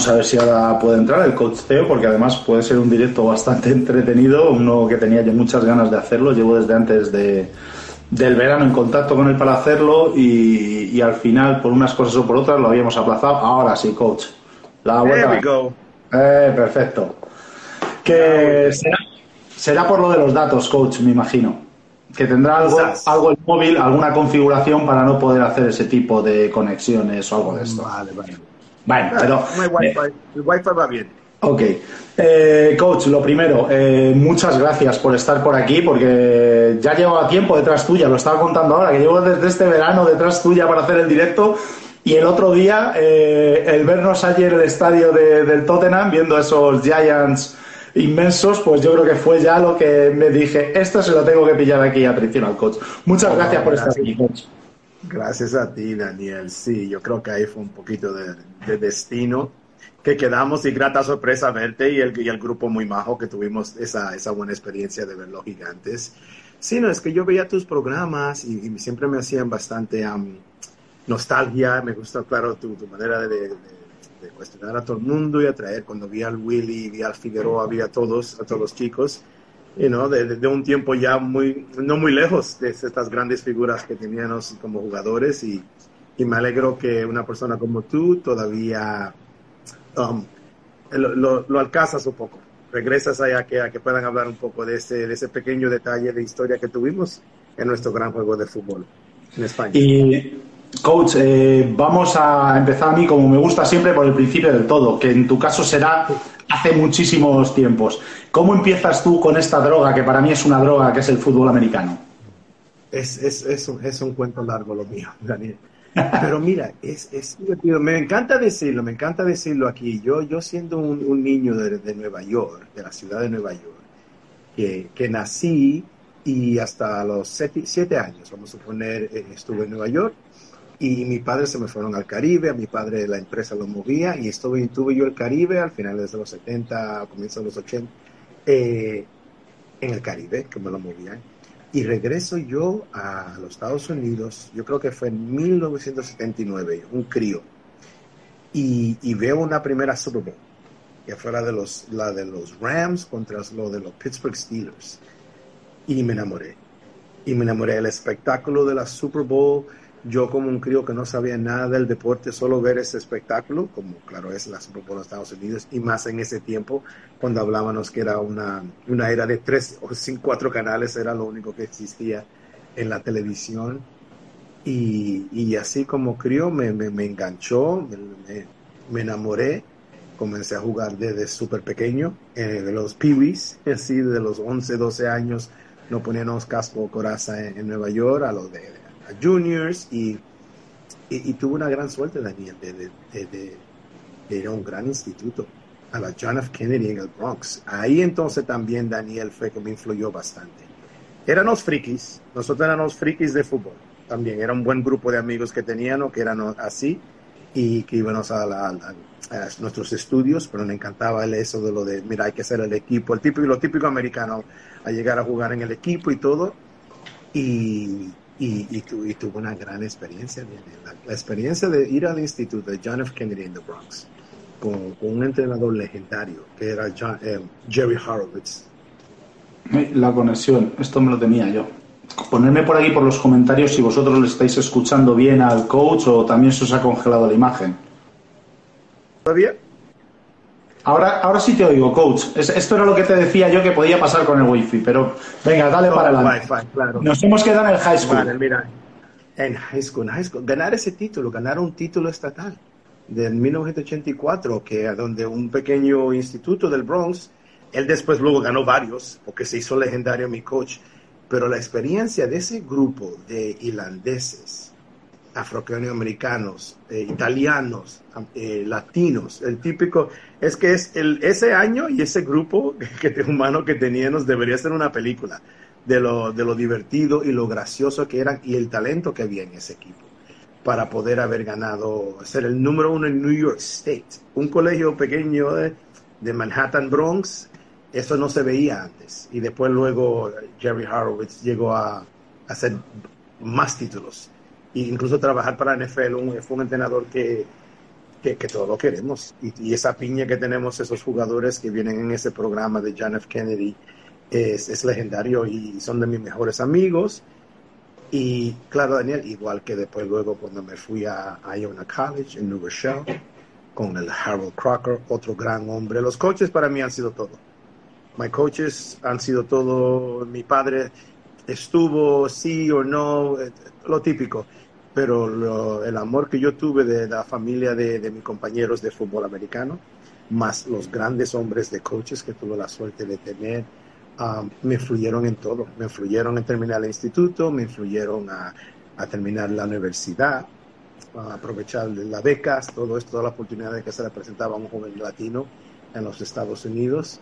Vamos a ver si ahora puede entrar el coach CEO, porque además puede ser un directo bastante entretenido, uno que tenía yo muchas ganas de hacerlo. Llevo desde antes de, del verano en contacto con él para hacerlo y, al final, por unas cosas o por otras, lo habíamos aplazado. Ahora sí, coach. La vuelta. Eh, perfecto. Que será, será por lo de los datos, coach, me imagino que tendrá algo, algo el móvil, alguna configuración para no poder hacer ese tipo de conexiones o algo de esto. Vale, vale. Bueno, pero. No hay wifi, el wifi va bien. Ok. Eh, coach, lo primero, eh, muchas gracias por estar por aquí, porque ya llevaba tiempo detrás tuya, lo estaba contando ahora, que llevo desde este verano detrás tuya para hacer el directo. Y el otro día, eh, el vernos ayer en el estadio del Tottenham, viendo esos Giants inmensos, pues yo creo que fue ya lo que me dije, esto se lo tengo que pillar aquí a al Coach. Muchas gracias por estar aquí, Coach. Gracias a ti, Daniel. Sí, yo creo que ahí fue un poquito de, destino que quedamos y grata sorpresa verte y el, y el grupo muy majo que tuvimos esa, esa buena experiencia de ver los gigantes. Sí, no, es que yo veía tus programas y, siempre me hacían bastante nostalgia, me gusta, claro, tu, manera de de cuestionar a todo el mundo y atraer. Cuando vi al Willy, vi al Figueroa, vi a todos, a todos los chicos, y no de, un tiempo ya muy, no muy lejos de estas grandes figuras que teníamos como jugadores y, y me alegro que una persona como tú todavía um, lo, lo, alcanzas un poco. Regresas allá que, a que puedan hablar un poco de ese, de ese pequeño detalle de historia que tuvimos en nuestro gran juego de fútbol en España. Y Coach, eh, vamos a empezar a mí, como me gusta siempre, por el principio del todo, que en tu caso será hace muchísimos tiempos. ¿Cómo empiezas tú con esta droga, que para mí es una droga, que es el fútbol americano? Es, es, es, un, es un cuento largo lo mío, Daniel. Pero mira, es, es. Me encanta decirlo, me encanta decirlo aquí. Yo, yo siendo un, niño de, Nueva York, de la ciudad de Nueva York, que, que nací y hasta los siete, años, vamos a suponer, eh, estuve en Nueva York y mi padre se me fueron al Caribe, a mi padre la empresa lo movía y estuve, tuve yo el Caribe al final de los 70, a comienzos de los 80, eh, en el Caribe, que me lo movían. Y regreso yo a los Estados Unidos, yo creo que fue en 1979, un crío, y, y veo una primera Super Bowl, que fue la de los, la de los Rams contra lo de los Pittsburgh Steelers. Y me enamoré. Y me enamoré del espectáculo de la Super Bowl, yo como un crío que no sabía nada del deporte, solo ver ese espectáculo, como claro es la Super Bowl de Estados Unidos, y más en ese tiempo, cuando hablábamos que era una, una era de tres o cinco, cuatro canales, era lo único que existía en la televisión. Y, y así como crío me, me, me enganchó, me, me, enamoré, comencé a jugar desde súper pequeño, eh, de los peewees, así de los 11, 12 años, no poníamos casco coraza en, en Nueva York, a los de juniors y, y, tuvo una gran suerte, Daniel, de, de, ir a un gran instituto, a la John F. Kennedy en el Bronx. Ahí entonces también Daniel fue que me influyó bastante. Éramos frikis, nosotros éramos frikis de fútbol también, era un buen grupo de amigos que teníamos, que eran así, y que íbamos a, nuestros estudios, pero me encantaba eso de lo de, mira, hay que ser el equipo, el típico, lo típico americano, a llegar a jugar en el equipo y todo. Y, y, y, tuvo una gran experiencia. La, experiencia de ir al instituto de John F. Kennedy en the Bronx con, un entrenador legendario que era eh, Jerry Horowitz. La conexión, esto me lo tenía yo. Ponerme por aquí por los comentarios si vosotros le estáis escuchando bien al coach o también se os ha congelado la imagen. ¿Todavía? Ahora, ahora sí te oigo, coach. esto era lo que te decía yo que podía pasar con el wifi, pero venga, dale para adelante. Nos hemos quedado en el high school. mira, en high school, high school, ganar ese título, ganar un título estatal de 1984, que donde un pequeño instituto del Bronx, él después luego ganó varios, porque se hizo legendario mi coach, pero la experiencia de ese grupo de irlandeses, afroamericanos, eh, italianos, eh, latinos, el típico, es que es el, ese año y ese grupo que, humano que teníamos debería ser una película de lo, de lo divertido y lo gracioso que eran y el talento que había en ese equipo para poder haber ganado, ser el número uno en New York State, un colegio pequeño de, Manhattan, Bronx, eso no se veía antes. Y después luego Jerry Horowitz llegó a hacer más títulos incluso trabajar para NFL, un, fue un entrenador que, que, que todos lo queremos. Y, esa piña que tenemos, esos jugadores que vienen en ese programa de John F. Kennedy, es, es legendario y son de mis mejores amigos. Y claro, Daniel, igual que después luego cuando me fui a Iona College en New Rochelle, con el Harold Crocker, otro gran hombre. Los coaches para mí han sido todo. My coaches han sido todo. Mi padre estuvo sí o no, eh, lo típico. Pero el amor que yo tuve de la familia de, mis compañeros de fútbol americano, más los grandes hombres de coaches que tuve la suerte de tener, um, me influyeron en todo. Me influyeron en terminar el instituto, me influyeron a, a terminar la universidad, a aprovechar las becas, todo esto, todas las oportunidades que se le presentaba a un joven latino en los Estados Unidos.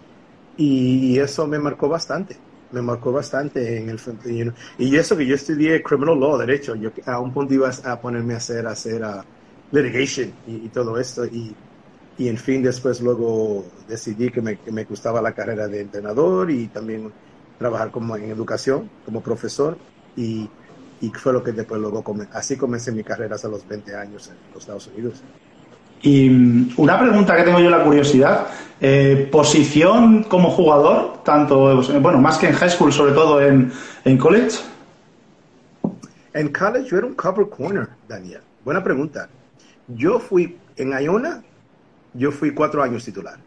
Y eso me marcó bastante, me marcó bastante en el Y eso que yo estudié criminal law, derecho, yo a un punto iba a ponerme a hacer, hacer uh, litigation y, todo esto. Y, y en fin, después luego decidí que me, que me gustaba la carrera de entrenador y también trabajar como en educación, como profesor. Y y fue lo que después luego, así comencé mi carrera hasta los 20 años en los Estados Unidos. Y mm, una pregunta que tengo yo la curiosidad, eh, posición como jugador, tanto, bueno, más que en high school, sobre todo en, en college. En college yo era un cover corner, Daniel. Buena pregunta. Yo fui en Iona, yo fui cuatro años titular.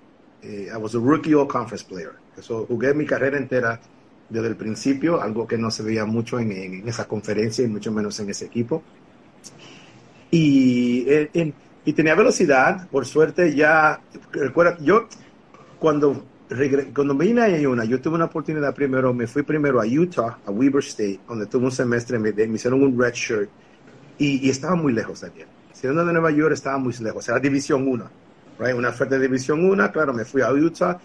Eh, I was a rookie all conference player. Eso jugué mi carrera entera desde el principio, algo que no se veía mucho en, esa conferencia y mucho menos en ese equipo. Y, y tenía velocidad, por suerte ya, recuerda, yo cuando, cuando vine a Iona, yo tuve una oportunidad primero, me fui primero a Utah, a Weber State, donde tuve un semestre, me, me hicieron un red shirt y, estaba muy lejos también. Siendo de Nueva York estaba muy lejos, era División 1, una oferta de División 1, claro, me fui a Utah,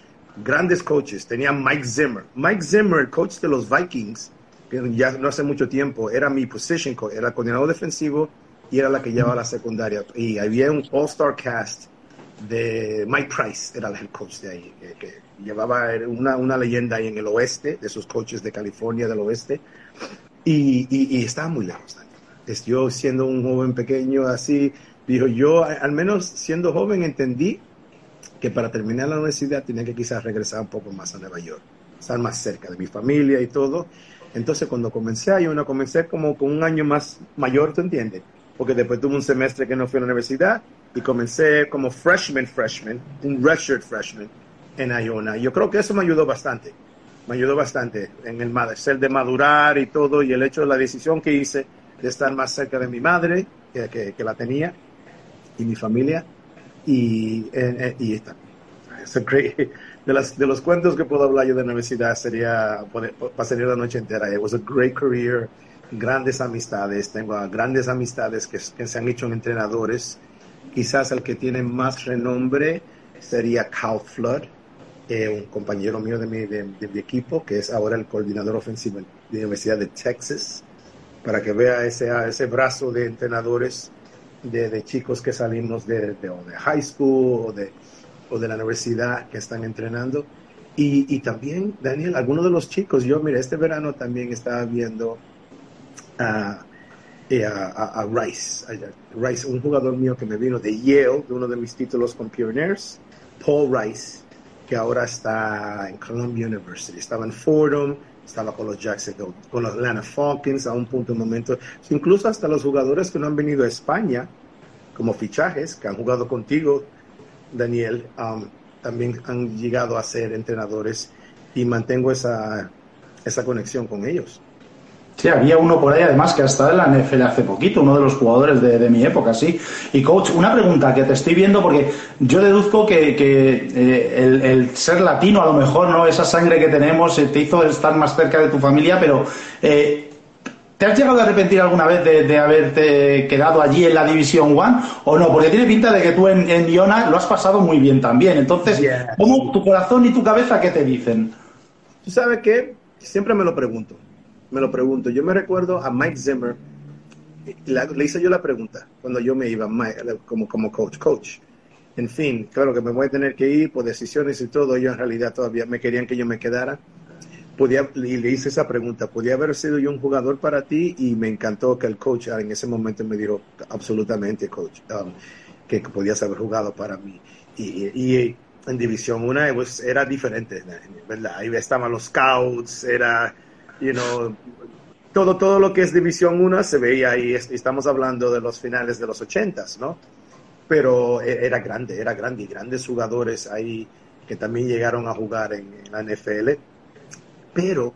grandes coaches. Tenía Mike Zimmer. Mike Zimmer, el coach de los Vikings, que ya no hace mucho tiempo, era mi position coach, era coordinador defensivo y era la que llevaba la secundaria. Y había un all-star cast de Mike Price, era el coach de ahí, que, llevaba una, una, leyenda ahí en el oeste, de sus coaches de California del oeste. Y, y, estaba muy lejos. Yo siendo un joven pequeño así, dijo yo, al menos siendo joven entendí que para terminar la universidad tenía que quizás regresar un poco más a Nueva York, estar más cerca de mi familia y todo. Entonces cuando comencé ahí, una comencé como con un año más mayor, ¿tú entiendes? Porque después tuve un semestre que no fui a la universidad y comencé como freshman, freshman, un redshirt freshman en Iona. Yo creo que eso me ayudó bastante, me ayudó bastante en el ser de madurar y todo y el hecho de la decisión que hice de estar más cerca de mi madre, que, que la tenía, y mi familia y, eh, y está. De, las, de los cuentos que puedo hablar yo de la universidad sería, pasaría la noche entera. It was a great career, grandes amistades, tengo grandes amistades que, que se han hecho en entrenadores. Quizás el que tiene más renombre sería Cal Flood, eh, un compañero mío de mi, de, mi, equipo, que es ahora el coordinador ofensivo de la Universidad de Texas, para que vea ese, ese brazo de entrenadores de, chicos que salimos de, de, high school o de, o de la universidad que están entrenando. Y, también, Daniel, algunos de los chicos, yo, mira, este verano también estaba viendo a, eh, a, Rice, Rice, un jugador mío que me vino de Yale, de uno de mis títulos con Pioneers, Paul Rice, que ahora está en Columbia University. Estaba en Fordham, estaba con los Jacksonville, con los Atlanta Falcons a un punto, un momento, incluso hasta los jugadores que no han venido a España como fichajes, que han jugado contigo, Daniel, um, también han llegado a ser entrenadores y mantengo esa, esa conexión con ellos. Sí, había uno por ahí además que ha estado en la NFL hace poquito, uno de los jugadores de, mi época, sí. Y coach, una pregunta que te estoy viendo porque yo deduzco que, eh, el, ser latino a lo mejor, ¿no? Esa sangre que tenemos eh, te hizo estar más cerca de tu familia, pero eh, ¿te has llegado a arrepentir alguna vez de, haberte quedado allí en la División One o no? Porque tiene pinta de que tú en, en lo has pasado muy bien también. Entonces, ¿cómo tu corazón y tu cabeza qué te dicen? ¿Tú sabes qué? Siempre me lo pregunto me lo pregunto. Yo me recuerdo a Mike Zimmer, le hice yo la pregunta cuando yo me iba como, como coach, coach. En fin, claro que me voy a tener que ir por decisiones y todo. Ellos en realidad todavía me querían que yo me quedara. Podía, y le hice esa pregunta, ¿podía haber sido yo un jugador para ti? Y me encantó que el coach en ese momento me dijo, absolutamente, coach. Um, que podías haber jugado para mí. Y, en División 1 pues, era diferente, ¿verdad? Ahí estaban los scouts, era, you know, todo, todo lo que es División 1 se veía ahí. Estamos hablando de los finales de los 80s, ¿no? Pero e, era grande, era grande y grandes jugadores ahí que también llegaron a jugar en, en la NFL. Pero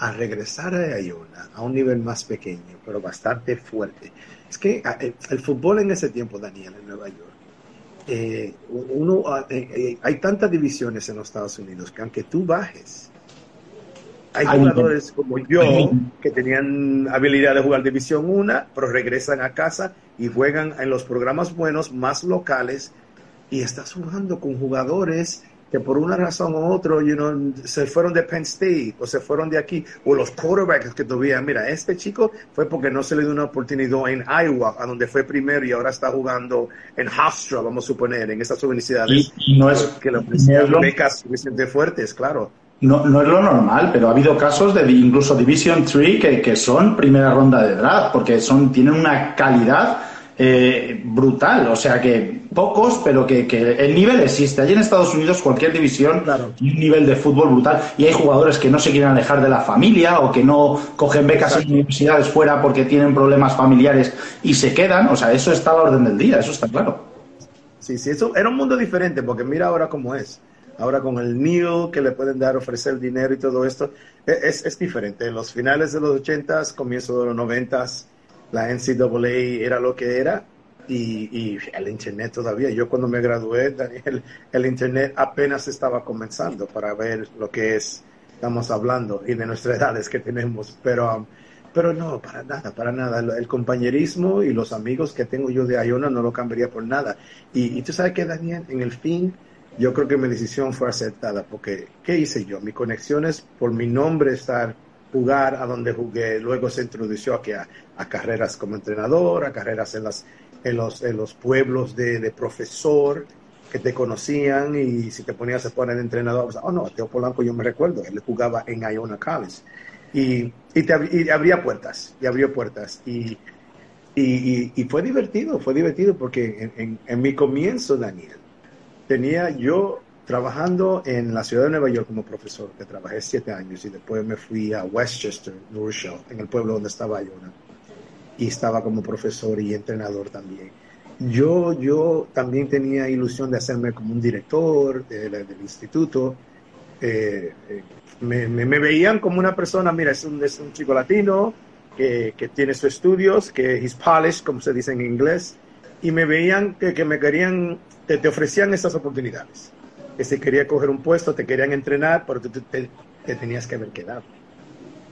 a regresar a Iona a un nivel más pequeño, pero bastante fuerte. Es que eh, el fútbol en ese tiempo, Daniel, en Nueva York, eh, uno, ah, eh, hay tantas divisiones en los Estados Unidos que aunque tú bajes, hay jugadores como yo que tenían habilidad de jugar División 1, pero regresan a casa y juegan en los programas buenos, más locales, y estás jugando con jugadores que por una razón u otra you know, se fueron de Penn State o se fueron de aquí, o los quarterbacks que todavía, mira, este chico fue porque no se le dio una oportunidad en Iowa, a donde fue primero y ahora está jugando en Hofstra, vamos a suponer, en esas universidades. Y, no es que ofrecían becas suficientemente fuertes, claro. No, no es lo normal, pero ha habido casos de incluso Division 3 que, que son primera ronda de draft, porque son, tienen una calidad eh, brutal. O sea que pocos, pero que, el nivel existe. Allí en Estados Unidos cualquier división tiene un nivel de fútbol brutal y hay jugadores que no se quieren alejar de la familia o que no cogen becas en universidades fuera porque tienen problemas familiares y se quedan. O sea, eso está a la orden del día, eso está claro. Sí, sí, eso era un mundo diferente porque mira ahora cómo es. Ahora con el NIL que le pueden dar, ofrecer dinero y todo esto, e, es, es diferente. En los finales de los 80s, comienzo de los 90s, la NCAA era lo que era y, el Internet todavía. Yo cuando me gradué, Daniel, el Internet apenas estaba comenzando para ver lo que es, estamos hablando, y de nuestras edades que tenemos, pero, um, pero no, para nada, para nada. El, compañerismo y los amigos que tengo yo de Iona no lo cambiaría por nada. Y, y tú sabes que, Daniel, en el fin, yo creo que mi decisión fue aceptada, porque ¿qué hice yo? Mi conexión es por mi nombre estar jugar a donde jugué. Luego se introdujo aquí a, carreras como entrenador, a carreras en, las, en, los, en los pueblos de, profesor que te conocían y si te ponías a poner de entrenador, pues, oh no, Teo Polanco yo me recuerdo, él jugaba en Iona College. Y, y, te, abría puertas, y abrió puertas. Y, y, y, fue divertido, fue divertido porque en, en mi comienzo, Daniel, tenía yo trabajando en la ciudad de Nueva York como profesor, que trabajé siete años y después me fui a Westchester, New Rochelle, en el pueblo donde estaba yo, y estaba como profesor y entrenador también. Yo, yo también tenía ilusión de hacerme como un director del instituto. Eh, eh, me, me, veían como una persona, mira, es un, es un chico latino que, que, tiene sus estudios, que es polished, como se dice en inglés, y me veían que, que me querían, te, te ofrecían estas oportunidades que si quería coger un puesto, te querían entrenar, pero tú te, tenías que haber quedado.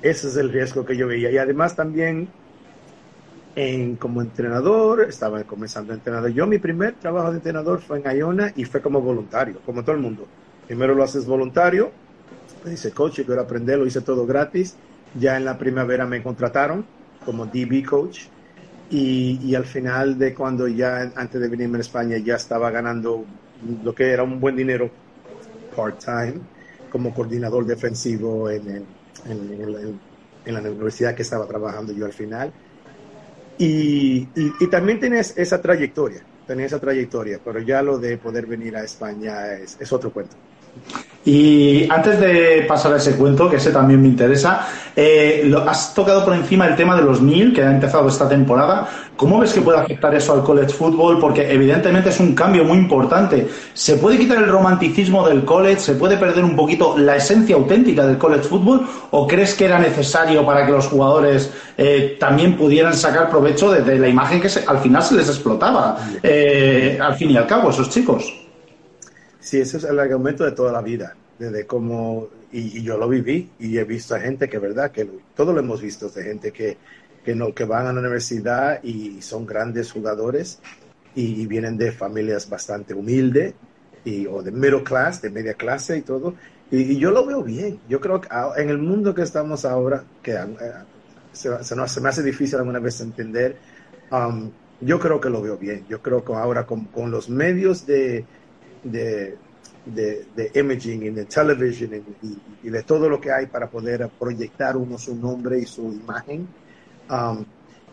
Ese es el riesgo que yo veía. Y además también, en, como entrenador, estaba comenzando a entrenar. Yo mi primer trabajo de entrenador fue en Iona y fue como voluntario, como todo el mundo. Primero lo haces voluntario, me dice, coach, yo quiero aprender, lo hice todo gratis. Ya en la primavera me contrataron como DB coach. Y, y, al final de cuando ya, antes de venirme a España, ya estaba ganando lo que era un buen dinero part-time como coordinador defensivo en, en, la universidad que estaba trabajando yo al final. Y, y, también tenés esa trayectoria, tenés esa trayectoria, pero ya lo de poder venir a España es, es otro cuento. Y antes de pasar a ese cuento, que ese también me interesa, eh, lo, has tocado por encima el tema de los NIL, que ha empezado esta temporada. ¿Cómo ves que puede afectar eso al college football? Porque evidentemente es un cambio muy importante. ¿Se puede quitar el romanticismo del college? ¿Se puede perder un poquito la esencia auténtica del college football? ¿O crees que era necesario para que los jugadores eh, también pudieran sacar provecho de, la imagen que al final se les explotaba, eh, al fin y al cabo, esos chicos? Sí, ese es el argumento de toda la vida, desde cómo, y, yo lo viví, y he visto a gente que, verdad, que todo lo hemos visto, de gente que, que, no, que van a la universidad y son grandes jugadores y, vienen de familias bastante humildes, y, o de middle class, de media clase y todo, y, yo lo veo bien. Yo creo que en el mundo que estamos ahora, que eh, se, se, se, me hace difícil alguna vez entender, um, yo creo que lo veo bien. Yo creo que ahora con, con los medios de de, de, imaging y de television y, de todo lo que hay para poder proyectar uno su nombre y su imagen. Um,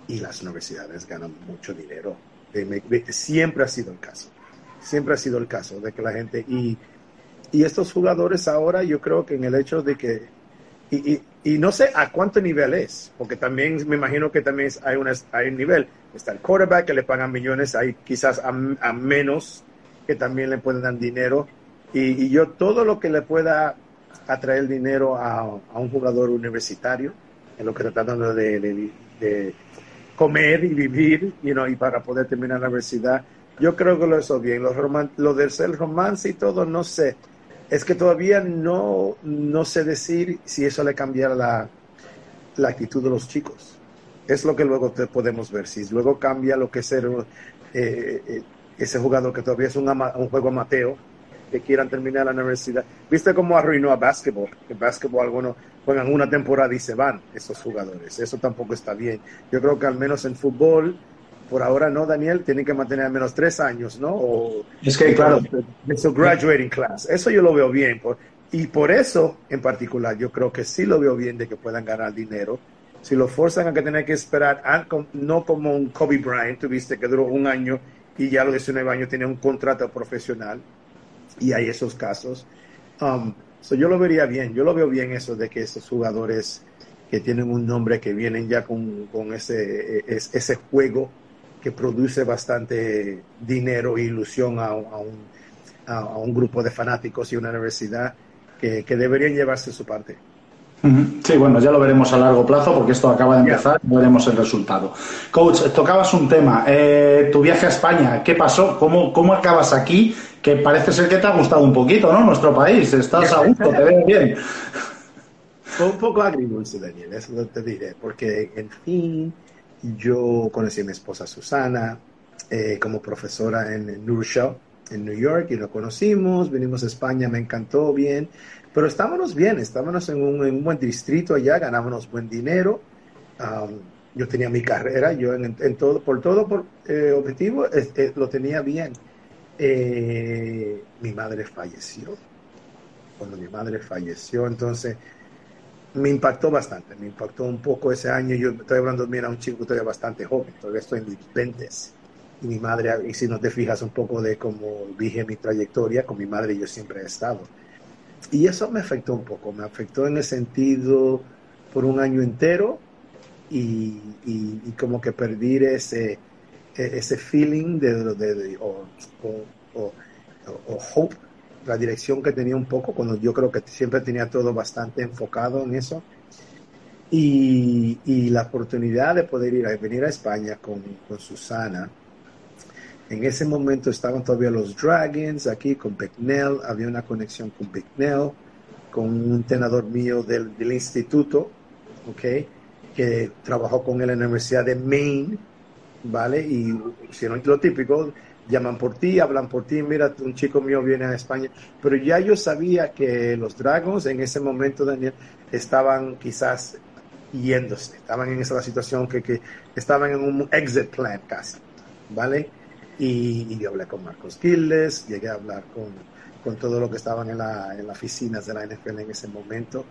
y las universidades ganan mucho dinero siempre ha sido el caso. Siempre ha sido el caso de que la gente... Y, y estos jugadores ahora yo creo que en el hecho de que... Y, y, no sé a cuánto nivel es, porque también me imagino que también hay, una, hay un nivel. Está el quarterback que le pagan millones, hay quizás a, a menos que también le pueden dar dinero. Y, yo todo lo que le pueda atraer dinero a, a un jugador universitario, en lo que está tratando de, de, comer y vivir, you know, y para poder terminar la universidad, yo creo que lo hizo bien. Lo, lo del ser romance y todo, no sé. Es que todavía no, no sé decir si eso le cambiara la, la actitud de los chicos. Es lo que luego te podemos ver. Si luego cambia lo que es ser eh, eh, ese jugador que todavía es un, un juego amateo, que quieran terminar la universidad. ¿Viste cómo arruinó a básquetbol? Que básquetbol algunos juegan una temporada y se van esos jugadores. Eso tampoco está bien. Yo creo que al menos en fútbol, por ahora no, Daniel, tienen que mantener al menos tres años, ¿no? O, es que, claro. De su graduating class. Eso yo lo veo bien. y por eso, en particular, yo creo que sí lo veo bien de que puedan ganar dinero. Si lo forzan a que tener que esperar, no como un Kobe Bryant, tuviste que duró un año y ya a los 19 años tiene un contrato profesional y hay esos casos. Um, yo lo vería bien, yo lo veo bien eso de que esos jugadores que tienen un nombre que vienen ya con, con ese, ese juego que produce bastante dinero e ilusión a, a, un, a, un, grupo de fanáticos y una universidad que, que deberían llevarse su parte. Sí, bueno, ya lo veremos a largo plazo porque esto acaba de empezar y veremos el resultado. Coach, tocabas un tema, eh, tu viaje a España, ¿qué pasó? ¿Cómo, ¿Cómo acabas aquí? Que parece ser que te ha gustado un poquito, ¿no? Nuestro país, estás a gusto, te veo bien. Fue un poco agridulce, Daniel, eso te diré, porque en fin, yo conocí a mi esposa Susana eh, como profesora en, en New en New York, y lo conocimos, venimos a España, me encantó bien, pero estábamos bien, estábamos en un, buen distrito allá, ganábamos buen dinero. yo tenía mi carrera, yo en, todo, por todo por, eh, objetivo lo tenía bien. Eh, mi madre falleció. Cuando mi madre falleció, entonces me impactó bastante, me impactó un poco ese año. Yo estoy hablando, mira, un chico todavía bastante joven, todavía estoy en mis 20 y mi madre, y si no te fijas un poco de cómo dije mi trayectoria, con mi madre yo siempre he estado. Y eso me afectó un poco, me afectó en el sentido por un año entero y, y, como que perdí ese, e, ese feeling de, de, o, o, o, hope, la dirección que tenía un poco, cuando yo creo que siempre tenía todo bastante enfocado en eso. Y, y la oportunidad de poder ir a venir a España con, con Susana, en ese momento estaban todavía los Dragons aquí con Becknell, había una conexión con Becknell, con un entrenador mío del, instituto, ¿ok? Que trabajó con él en la Universidad de Maine, ¿vale? Y hicieron lo típico, llaman por ti, hablan por ti, mira, un chico mío viene a España. Pero ya yo sabía que los Dragons en ese momento, Daniel, estaban quizás yéndose, estaban en esa situación que, que estaban en un exit plan casi, ¿vale? Y, yo hablé con Marcos Gilles, llegué a hablar con, con todo lo que estaban en, la, en las oficinas de la NFL en ese momento.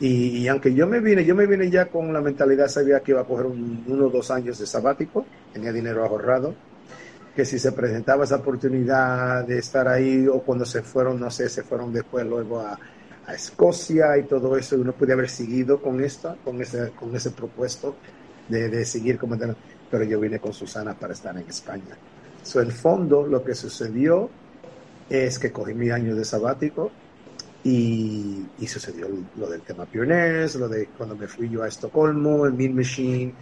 Y, aunque yo me vine, yo me vine ya con la mentalidad, sabía que iba a coger uno o dos años de sabático, tenía dinero ahorrado, que si se presentaba esa oportunidad de estar ahí o cuando se fueron, no sé, se fueron después luego a, a Escocia y todo eso, uno podía haber seguido con esto, con ese, con ese propuesto de, de seguir como pero yo vine con Susana para estar en España. So, en fondo, lo que sucedió es que cogí mi año de sabático y, sucedió lo del tema Pioneers, lo de cuando me fui yo a Estocolmo, el Mean Machine,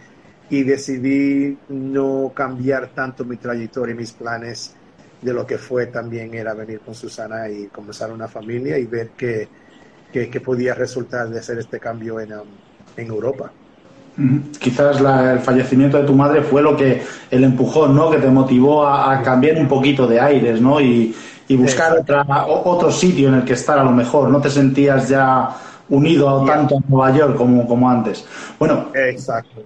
y decidí no cambiar tanto mi trayectoria y mis planes de lo que fue también era venir con Susana y comenzar una familia y ver qué, podía resultar de hacer este cambio en, um, en Europa. Quizás el fallecimiento de tu madre fue lo que el empujón, ¿no? Que te motivó a, cambiar un poquito de aires, ¿no? Y, buscar otra, otro sitio en el que estar a lo mejor. No te sentías ya unido tanto a Nueva York como, como antes. Bueno, Exacto.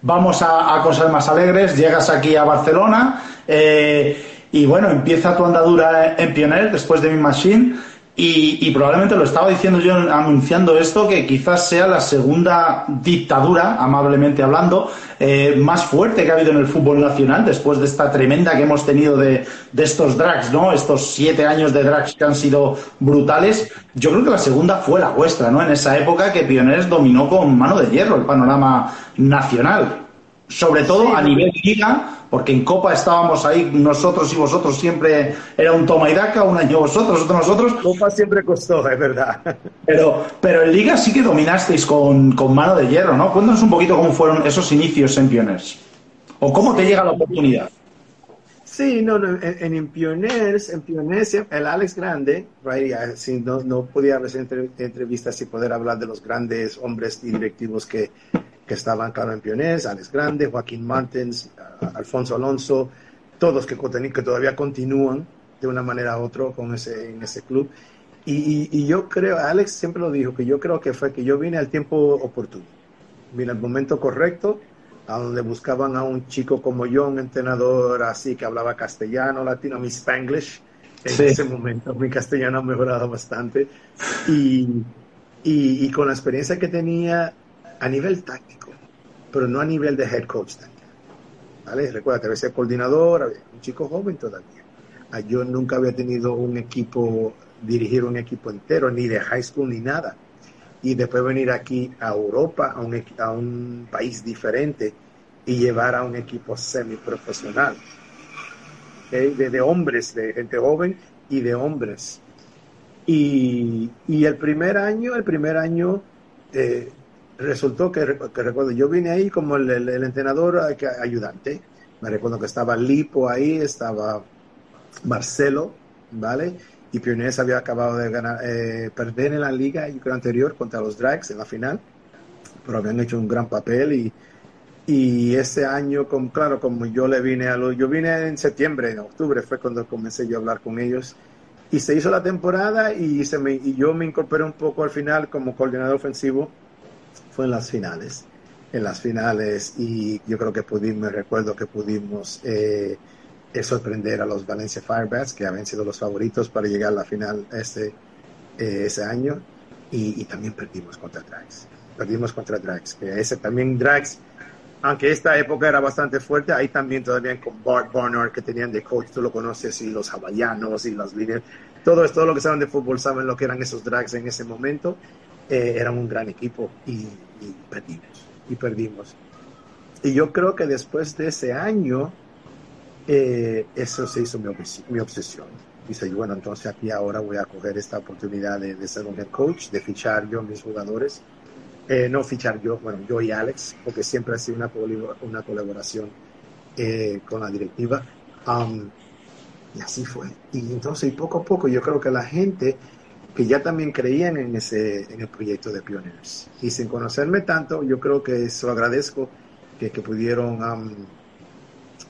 vamos a, cosas más alegres. Llegas aquí a Barcelona eh, y bueno, empieza tu andadura en Pioneer después de Mi Machine. Y, probablemente lo estaba diciendo yo anunciando esto, que quizás sea la segunda dictadura, amablemente hablando, eh, más fuerte que ha habido en el fútbol nacional después de esta tremenda que hemos tenido de, de, estos drags, ¿no? Estos siete años de drags que han sido brutales. Yo creo que la segunda fue la vuestra, ¿no? En esa época que Pioneers dominó con mano de hierro el panorama nacional. Sobre todo a nivel liga, porque en Copa estábamos ahí nosotros y vosotros siempre era un toma y daca, un año vosotros, otro nosotros. Copa siempre costó, es verdad. Pero, pero en Liga sí que dominasteis con, mano de hierro, ¿no? Cuéntanos un poquito cómo fueron esos inicios en Pioners. O cómo te llega la oportunidad. Sí, no, en, en, Pioners, en Pioners, el Alex Grande, right, no, no podía hacer entrevistas y poder hablar de los grandes hombres y directivos que, que estaban, claro, en Pionés, Alex Grande, Joaquín Martins, Alfonso Alonso, todos que, que todavía continúan de una manera u otra con ese, en ese club. Y, y, yo creo, Alex siempre lo dijo, que yo creo que fue que yo vine al tiempo oportuno, vine al momento correcto, a donde buscaban a un chico como yo, un entrenador así que hablaba castellano, latino, mi spanglish. En ese momento mi castellano ha mejorado bastante. Y, y, y, con la experiencia que tenía a nivel táctico, pero no a nivel de head coach. ¿Vale? Recuerda que había coordinador, un chico joven todavía. Ah, yo nunca había tenido un equipo, dirigir un equipo entero, ni de high school ni nada. Y después venir aquí a Europa, a un, a un país diferente, y llevar a un equipo semiprofesional. ¿okay? De, de, hombres, de gente joven y de hombres. Y, y el primer año, el primer año, eh, resultó que, recuerdo, yo vine ahí como el, el, entrenador ayudante. Me recuerdo que estaba Lipo ahí, estaba Marcelo, ¿vale? Y Pioneers había acabado de ganar, eh, perder en la liga, yo creo, anterior contra los Drags en la final, pero habían hecho un gran papel y, y ese año, con, claro, como yo le vine a los, yo vine en septiembre, en octubre fue cuando comencé yo a hablar con ellos y se hizo la temporada y, se me, y yo me incorporé un poco al final como coordinador ofensivo fue en las finales. En las finales, y yo creo que pudimos, recuerdo que pudimos eh, eh, sorprender a los Valencia Firebats, que habían sido los favoritos para llegar a la final ese, eh, ese año, y, también perdimos contra Drax. Perdimos contra Drax, que ese también Drax, aunque esta época era bastante fuerte, ahí también todavía con Bart Barnard, que tenían de coach, tú lo conoces, y los hawaianos y los líderes, todo, todo lo que saben de fútbol saben lo que eran esos Drags en ese momento, eh, eran un gran equipo y, perdimos, y perdimos. Y yo creo que después de ese año, eh, eso se hizo mi, obsesión. Dice, bueno, entonces aquí ahora voy a coger esta oportunidad de, ser un head coach, de fichar yo a mis jugadores. Eh, no fichar yo, bueno, yo y Alex, porque siempre ha sido una, una colaboración con la directiva. Um, y así fue. Y entonces, y poco a poco, yo creo que la gente que ya también creían en ese en el proyecto de Pioneers. Y sin conocerme tanto, yo creo que se lo agradezco que, que pudieron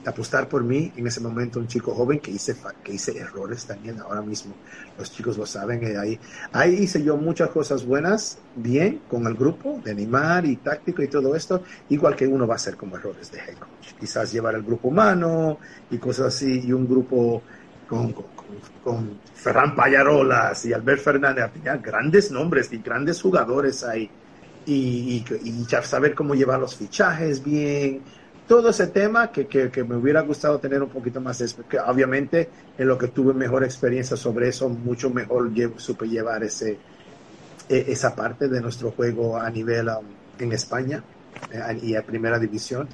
apostar por mí en ese momento, un chico joven que hice, que hice errores también ahora mismo. Los chicos lo saben, eh, ahí, ahí hice yo muchas cosas buenas, bien, con el grupo, de animar y táctico y todo esto, igual que uno va a hacer como errores de head coach. Quizás llevar el grupo humano y cosas así, y un grupo con, con, Ferran Payarolas y Albert Fernández, tenía grandes nombres y grandes jugadores ahí. Y, ya saber cómo llevar los fichajes bien, todo ese tema que, que, me hubiera gustado tener un poquito más, que obviamente en lo que tuve mejor experiencia sobre eso, mucho mejor supe llevar ese, e, esa parte de nuestro juego a nivel um, en España eh, y a primera división,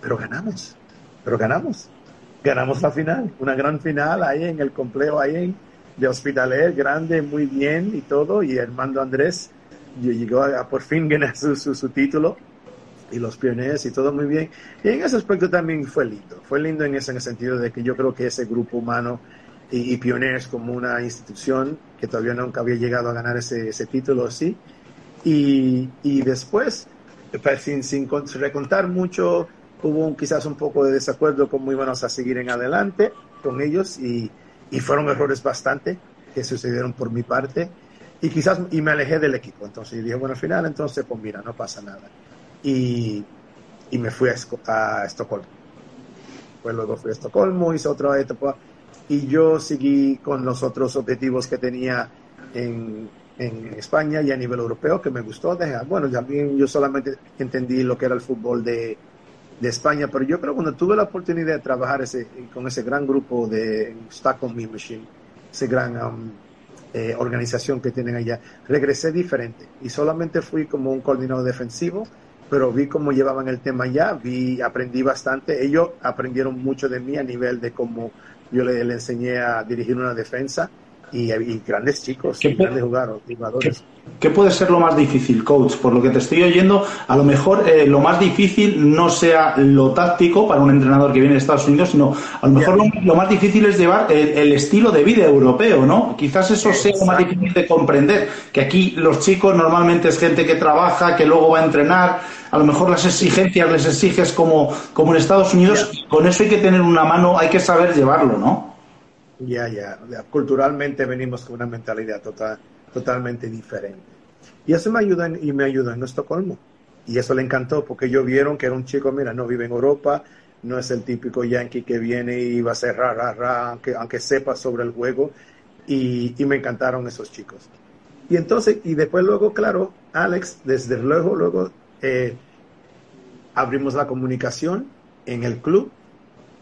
pero ganamos, pero ganamos ganamos la final, una gran final ahí en el complejo ahí de Hospitalet, grande, muy bien y todo, y Armando Andrés llegó a, por fin ganar su, su, título y los pioneros y todo muy bien. Y en ese aspecto también fue lindo, fue lindo en ese, en el sentido de que yo creo que ese grupo humano y, pioneros como una institución que todavía nunca había llegado a ganar ese, ese título, sí. Y, y después, pues, sin, sin recontar mucho, hubo quizás un poco de desacuerdo cómo íbamos a seguir en adelante con ellos y, y, fueron errores bastante que sucedieron por mi parte y quizás y me alejé del equipo. Entonces dije, bueno, al final entonces pues mira, no pasa nada. Y, y me fui a, a, Estocolmo. Pues luego fui a Estocolmo, hice otra etapa y yo seguí con los otros objetivos que tenía en, en España y a nivel europeo que me gustó. Dejar. Bueno, también yo solamente entendí lo que era el fútbol de, de España, pero yo creo que cuando tuve la oportunidad de trabajar ese, con ese gran grupo de Stockholm Me Machine, esa gran um, eh, organización que tienen allá, regresé diferente. Y solamente fui como un coordinador defensivo, pero vi cómo llevaban el tema allá, vi, aprendí bastante, ellos aprendieron mucho de mí a nivel de cómo yo le, le enseñé a dirigir una defensa y, grandes chicos, y grandes jugadores. ¿qué, puede ser lo más difícil, coach? Por lo que te estoy oyendo, a lo mejor eh, lo más difícil no sea lo táctico para un entrenador que viene de Estados Unidos, sino a lo mejor lo, más difícil es llevar el, estilo de vida europeo, ¿no? Quizás eso sea lo más difícil de comprender, que aquí los chicos normalmente es gente que trabaja, que luego va a entrenar, a lo mejor las exigencias les exiges como, como en Estados Unidos, con eso hay que tener una mano, hay que saber llevarlo, ¿no? Ya, ya. Culturalmente venimos con una mentalidad total, totalmente diferente. Y eso me ayuda y me ayudó en Estocolmo. Y eso le encantó porque ellos vieron que era un chico, mira, no vive en Europa, no es el típico yankee que viene y va a ser ra, ra, ra, aunque, sepa sobre el juego. Y, y me encantaron esos chicos. Y entonces, y después luego, claro, Alex, desde luego, luego eh, abrimos la comunicación en el club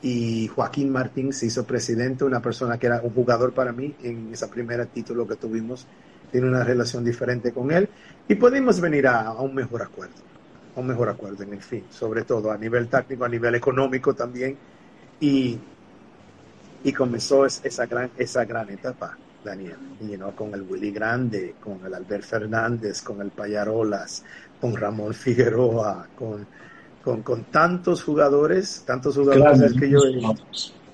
y Joaquín Martín se hizo presidente, una persona que era un jugador para mí en ese primer título que tuvimos, tiene una relación diferente con él. Y pudimos venir a, un mejor acuerdo, a un mejor acuerdo en el fin, sobre todo a nivel táctico, a nivel económico también. Y, y comenzó esa gran, esa gran etapa, Daniel, y ¿no? con el Willy Grande, con el Albert Fernández, con el Payarolas, con Ramón Figueroa, con con, con tantos jugadores, tantos jugadores que yo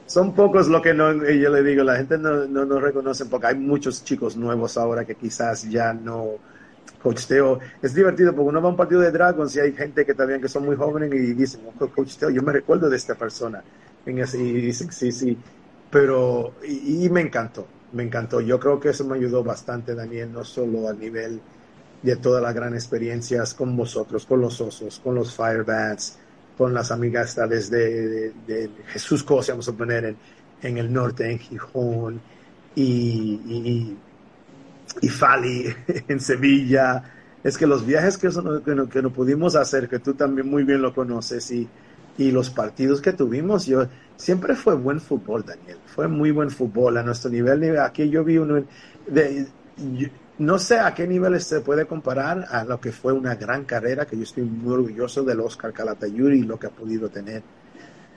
son pocos lo que no, yo le digo, la gente no, no, no reconoce porque hay muchos chicos nuevos ahora que quizás ya no Coach Teo, es divertido porque uno va a un partido de Dragons y hay gente que también que son muy jóvenes y dicen, oh, Coach Teo, yo me recuerdo de esta persona. Y dicen, sí, sí, pero, y, y, me encantó, me encantó. Yo creo que eso me ayudó bastante, Daniel, no solo a nivel de todas las grandes experiencias con vosotros, con los osos, con los Firebats, con las amigas tales de, de, Jesús Cosa, vamos a poner en, en, el norte, en Gijón, y, y, y Fali en Sevilla. Es que los viajes que, son, que, no, que no pudimos hacer, que tú también muy bien lo conoces, y, y los partidos que tuvimos, yo siempre fue buen fútbol, Daniel. Fue muy buen fútbol a nuestro nivel. Aquí yo vi uno de, no sé a qué nivel se puede comparar a lo que fue una gran carrera, que yo estoy muy orgulloso del Oscar Calatayud y lo que ha podido tener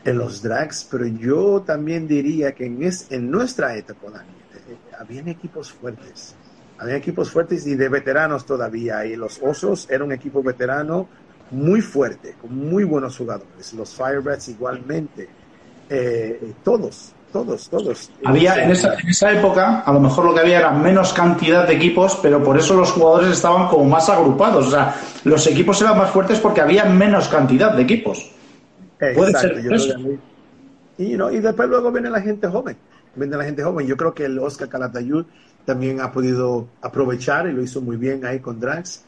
en los drags, pero yo también diría que en, es, en nuestra época, eh, habían equipos fuertes, había equipos fuertes y de veteranos todavía, y los Osos era un equipo veterano muy fuerte, con muy buenos jugadores, los Firebats igualmente, eh, todos, todos, todos. Había en esa, en esa época, a lo mejor lo que había era menos cantidad de equipos, pero por eso los jugadores estaban como más agrupados. O sea, los equipos eran más fuertes porque había menos cantidad de equipos. Puede ser Y, ¿no? y después luego viene la gente joven. Viene la gente joven. Yo creo que el Oscar Calatayud también ha podido aprovechar y lo hizo muy bien ahí con Drax.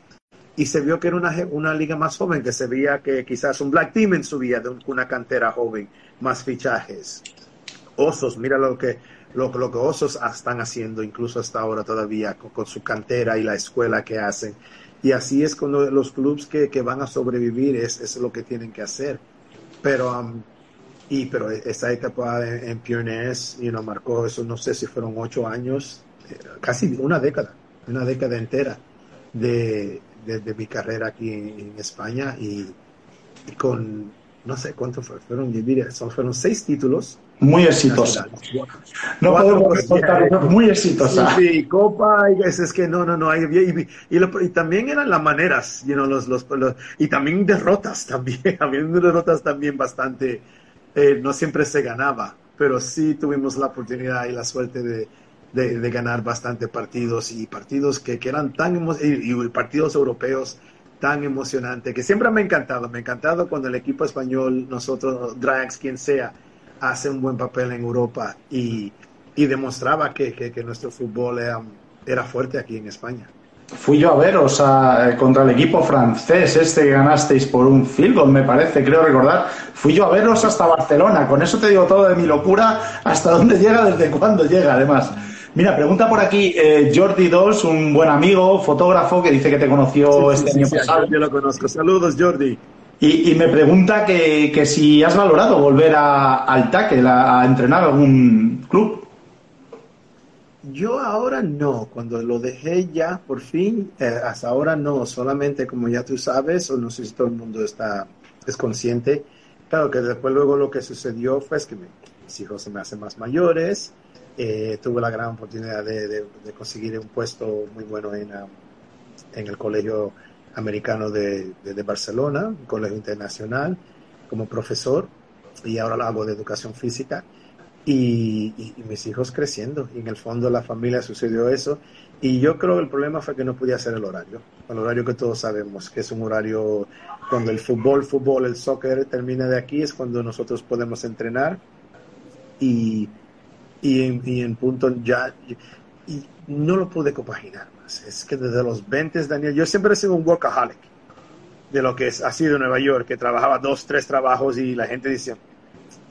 Y se vio que era una, una liga más joven, que se veía que quizás un Black Team en su vida, de una cantera joven, más fichajes. Osos, mira lo que, lo, lo Osos están haciendo, incluso hasta ahora todavía, con, su cantera y la escuela que hacen. Y así es con los clubes que, que, van a sobrevivir, es, es, lo que tienen que hacer. Pero, um, y, pero esta etapa en, en Pioneers, you know, marcó eso, no sé si fueron ocho años, eh, casi una década, una década entera de, de, mi carrera aquí en, España y, con, no sé cuántos fueron, fueron seis títulos muy exitosa. No podemos muy exitosa. Sí, Copa, es, es, que no, no, no, hay, y, y, también eran las maneras, you know, los, los, y también derrotas también, también derrotas también bastante, eh, no siempre se ganaba, pero sí tuvimos la oportunidad y la suerte de, de, de ganar bastante partidos y partidos que, que eran tan, y, y partidos europeos tan emocionantes, que siempre me ha encantado, me ha encantado cuando el equipo español, nosotros, Drags, quien sea, hace un buen papel en Europa y, y demostraba que, que, nuestro fútbol era, era, fuerte aquí en España. Fui yo a veros a, contra el equipo francés, este que ganasteis por un field goal, me parece, creo recordar. Fui yo a veros hasta Barcelona, con eso te digo todo de mi locura, hasta dónde llega, desde cuándo llega, además. Mira, pregunta por aquí eh, Jordi Dos, un buen amigo, fotógrafo, que dice que te conoció este año pasado. Yo lo conozco. Saludos, Jordi. Y, me pregunta que, si has valorado volver a, al tackle, a, entrenar algún club. Yo ahora no, cuando lo dejé ya por fin, eh, hasta ahora no, solamente como ya tú sabes, o no sé si todo el mundo está, es consciente, claro que después luego lo que sucedió fue que mis hijos se me hacen más mayores, eh, tuve la gran oportunidad de, conseguir un puesto muy bueno en, en el colegio americano de, Barcelona, un colegio internacional, como profesor, y ahora lo hago de educación física. Y, mis hijos creciendo, y en el fondo la familia sucedió eso. Y yo creo que el problema fue que no podía hacer el horario, el horario que todos sabemos, que es un horario cuando el fútbol, fútbol, el soccer termina de aquí, es cuando nosotros podemos entrenar. Y, y, en, en punto ya, y no lo pude compaginar es que desde los 20, Daniel, yo siempre he sido un workaholic de lo que ha sido Nueva York, que trabajaba dos, tres trabajos y la gente decía,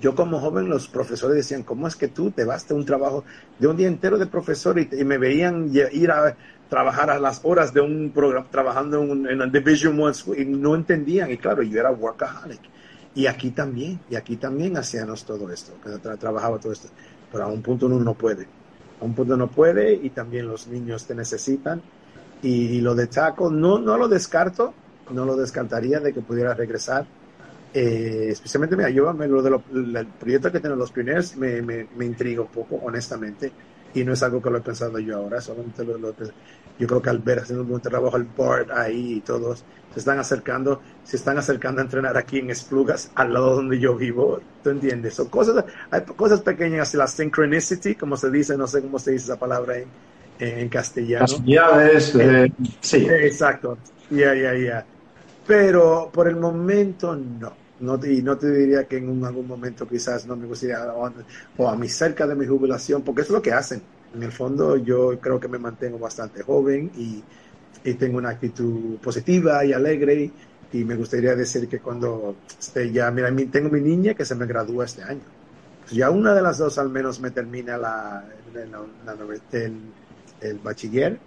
yo como joven los profesores decían, ¿cómo es que tú te vas de un trabajo de un día entero de profesor y, me veían ir a trabajar a las horas de un programa, trabajando en, un, Division One School y no entendían? Y claro, yo era workaholic. Y aquí también, y aquí también hacíamos todo esto, trabajaba todo esto, pero a un punto uno no puede un punto no puede y también los niños te necesitan. Y, lo de Chaco, no, no lo descarto, no lo descartaría de que pudiera regresar. Eh, especialmente, me ayuda, lo del proyecto que tienen los pioneros me, me, me, intriga un poco, honestamente, y no es algo que lo he pensado yo ahora, solamente lo, lo yo creo que al ver haciendo un buen trabajo el board ahí y todos se están acercando, se están acercando a entrenar aquí en Esplugas, al lado donde yo vivo. ¿Tú entiendes? Son cosas, hay cosas pequeñas, la synchronicity, como se dice, no sé cómo se dice esa palabra en, en castellano. Las eh, sí. Exacto. Ya, ya, ya. Pero por el momento no. No y no te diría que en algún momento quizás no me gustaría, o, o a mí cerca de mi jubilación, porque es lo que hacen en el fondo yo creo que me mantengo bastante joven y, tengo una actitud positiva y alegre y me gustaría decir que cuando esté ya, mira, tengo mi niña que se me gradúa este año. Pues ya una de las dos al menos me termina la, el, bachiller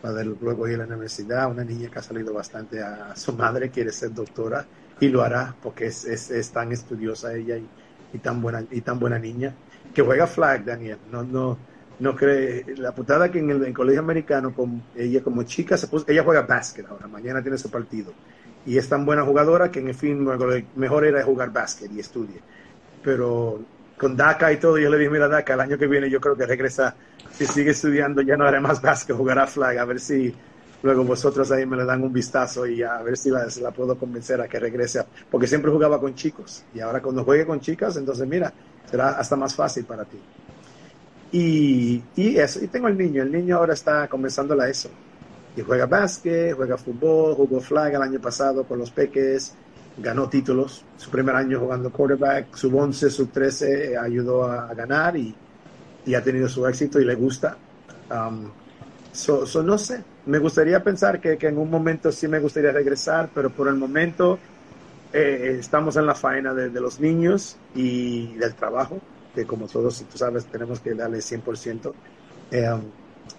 para luego ir a la universidad. Una niña que ha salido bastante a su madre, quiere ser doctora y lo hará porque es, es, tan estudiosa ella y, y, tan buena, y tan buena niña que juega flag, Daniel. No, no, no cree, la putada que en el, colegio americano, con ella como chica, se puso, ella juega básquet ahora, mañana tiene su partido. Y es tan buena jugadora que en el fin mejor era jugar básquet y estudie. Pero con DACA y todo, yo le dije, mira DACA, el año que viene yo creo que regresa, si sigue estudiando ya no haré más básquet, jugará flag, a ver si luego vosotros ahí me le dan un vistazo y a ver si la, la puedo convencer a que regrese, porque siempre jugaba con chicos y ahora cuando juegue con chicas, entonces mira, será hasta más fácil para ti. Y, y eso, y tengo el niño, el niño ahora está comenzando a eso. Y juega básquet, juega fútbol, jugó flag el año pasado con los peques, ganó títulos. Su primer año jugando quarterback, sub 11, sub 13 ayudó a, ganar y, y, ha tenido su éxito y le gusta. Um, so, no sé, me gustaría pensar que, que, en un momento sí me gustaría regresar, pero por el momento eh, estamos en la faena de, de los niños y del trabajo que como todos, tú sabes, tenemos que darle 100%. Eh, um,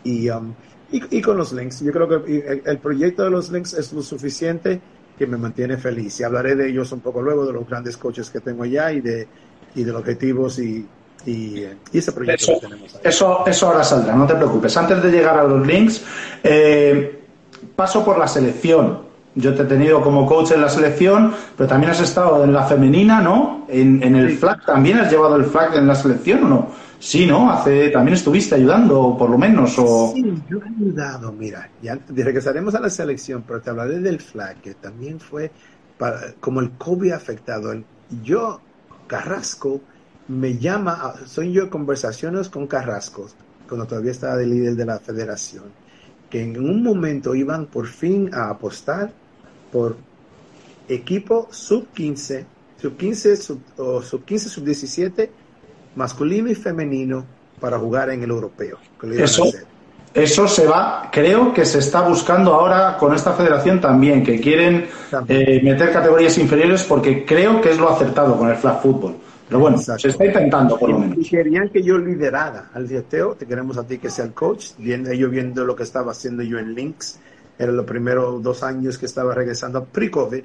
y, um, y, y, con los links, yo creo que el, proyecto de los links es lo suficiente que me mantiene feliz. Y hablaré de ellos un poco luego, de los grandes coches que tengo allá y de, y de los objetivos y, y, ese proyecto eso, que tenemos ahí. Eso, eso ahora saldrá, no te preocupes. Antes de llegar a los links, eh, paso por la selección. Yo te he tenido como coach en la selección, pero también has estado en la femenina, ¿no? En, el flag, ¿también has llevado el flag en la selección o no? Sí, ¿no? Hace, también estuviste ayudando, por lo menos, o... Sí, yo he ayudado, mira, ya regresaremos a la selección, pero te hablaré del flag, que también fue para, como el COVID afectado. Yo, Carrasco, me llama, soy yo conversaciones con Carrasco, cuando todavía estaba de líder de la federación, que en un momento iban por fin a apostar por equipo sub 15, sub 15, sub, sub 15, sub 17, masculino y femenino para jugar en el europeo. eso, eso se va, creo que se está buscando ahora con esta federación también, que quieren eh, meter categorías inferiores porque creo que es lo acertado con el flag football. Pero bueno, se está intentando por lo menos. Y querían que yo liderara al dieteo, te queremos a ti que sea el coach, viendo, ellos viendo lo que estaba haciendo yo en Links, eran los primeros dos años que estaba regresando pre-COVID,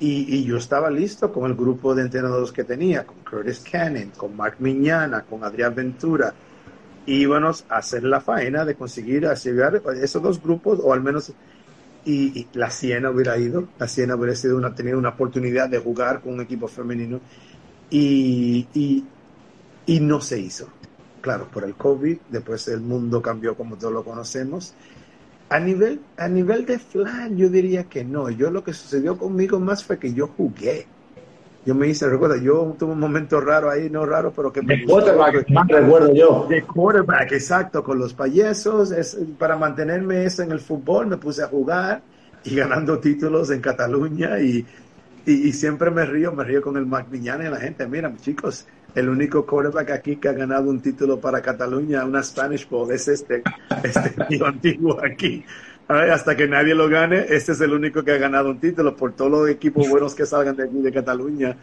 y, y, yo estaba listo con el grupo de entrenadores que tenía, con Curtis Cannon, con Mark Miñana, con Adrián Ventura, íbamos a hacer la faena de conseguir llegar esos dos grupos, o al menos y, la Siena hubiera ido, la Siena hubiera sido una, tenido una oportunidad de jugar con un equipo femenino y, y, y, no se hizo. Claro, por el COVID, después el mundo cambió como todos lo conocemos. A nivel, a nivel de flan, yo diría que no. Yo lo que sucedió conmigo más fue que yo jugué. Yo me hice, recuerda, yo tuve un momento raro ahí, no raro, pero que me de quarterback, más recuerdo yo. De quarterback, exacto, con los payesos. Es, para mantenerme eso en el fútbol, me puse a jugar y ganando títulos en Cataluña y, y, siempre me río, me río con el Mac y la gente. Mira, chicos, el único quarterback aquí que ha ganado un título para Cataluña, una Spanish Bowl, es este, este tío antiguo aquí hasta que nadie lo gane, este es el único que ha ganado un título por todos los equipos buenos que salgan de aquí de Cataluña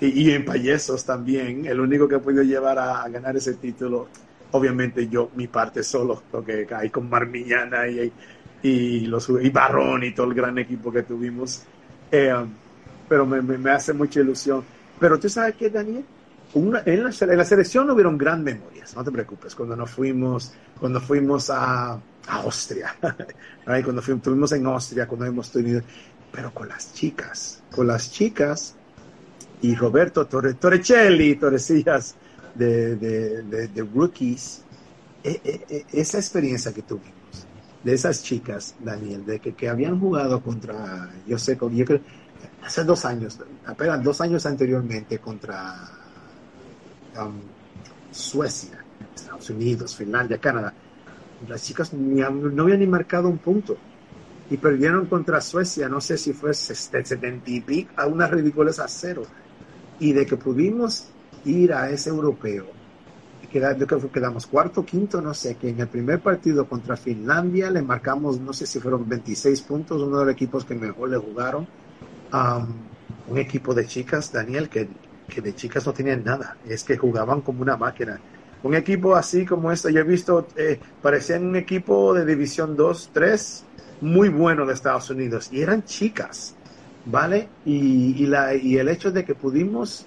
y, en Payesos también. El único que ha podido llevar a, ganar ese título, obviamente yo, mi parte solo, porque hay con Marmiñana y, y, los, y Barrón y todo el gran equipo que tuvimos. Eh, pero me, me, hace mucha ilusión. Pero tú sabes que, Daniel, en, la, en la selección hubieron gran memorias, no te preocupes, cuando nos fuimos, cuando fuimos a a Austria, cuando fuimos, estuvimos en Austria, cuando hemos tenido, pero con las chicas, con las chicas y Roberto Torre, Torrecelli, Torrecillas de, de, rookies, e, e, e, esa experiencia que tuvimos de esas chicas, Daniel, de que, que habían jugado contra, yo sé, yo creo, hace dos años, apenas dos años anteriormente contra um, Suecia, Estados Unidos, Finlandia, Canadá las chicas no habían ni marcado un punto y perdieron contra Suecia, no sé si fue 70 y pico, a unas ridículas a cero. Y de que pudimos ir a ese europeo, yo creo que quedamos cuarto, quinto, no sé, que en el primer partido contra Finlandia le marcamos, no sé si fueron 26 puntos, uno de los equipos que mejor le jugaron. un equipo de chicas, Daniel, que, que de chicas no tenían nada, es que jugaban como una máquina un equipo así como este, yo he visto, eh, parecían un equipo de División 2, 3, muy bueno de Estados Unidos, y eran chicas, ¿vale? Y, la, y el hecho de que pudimos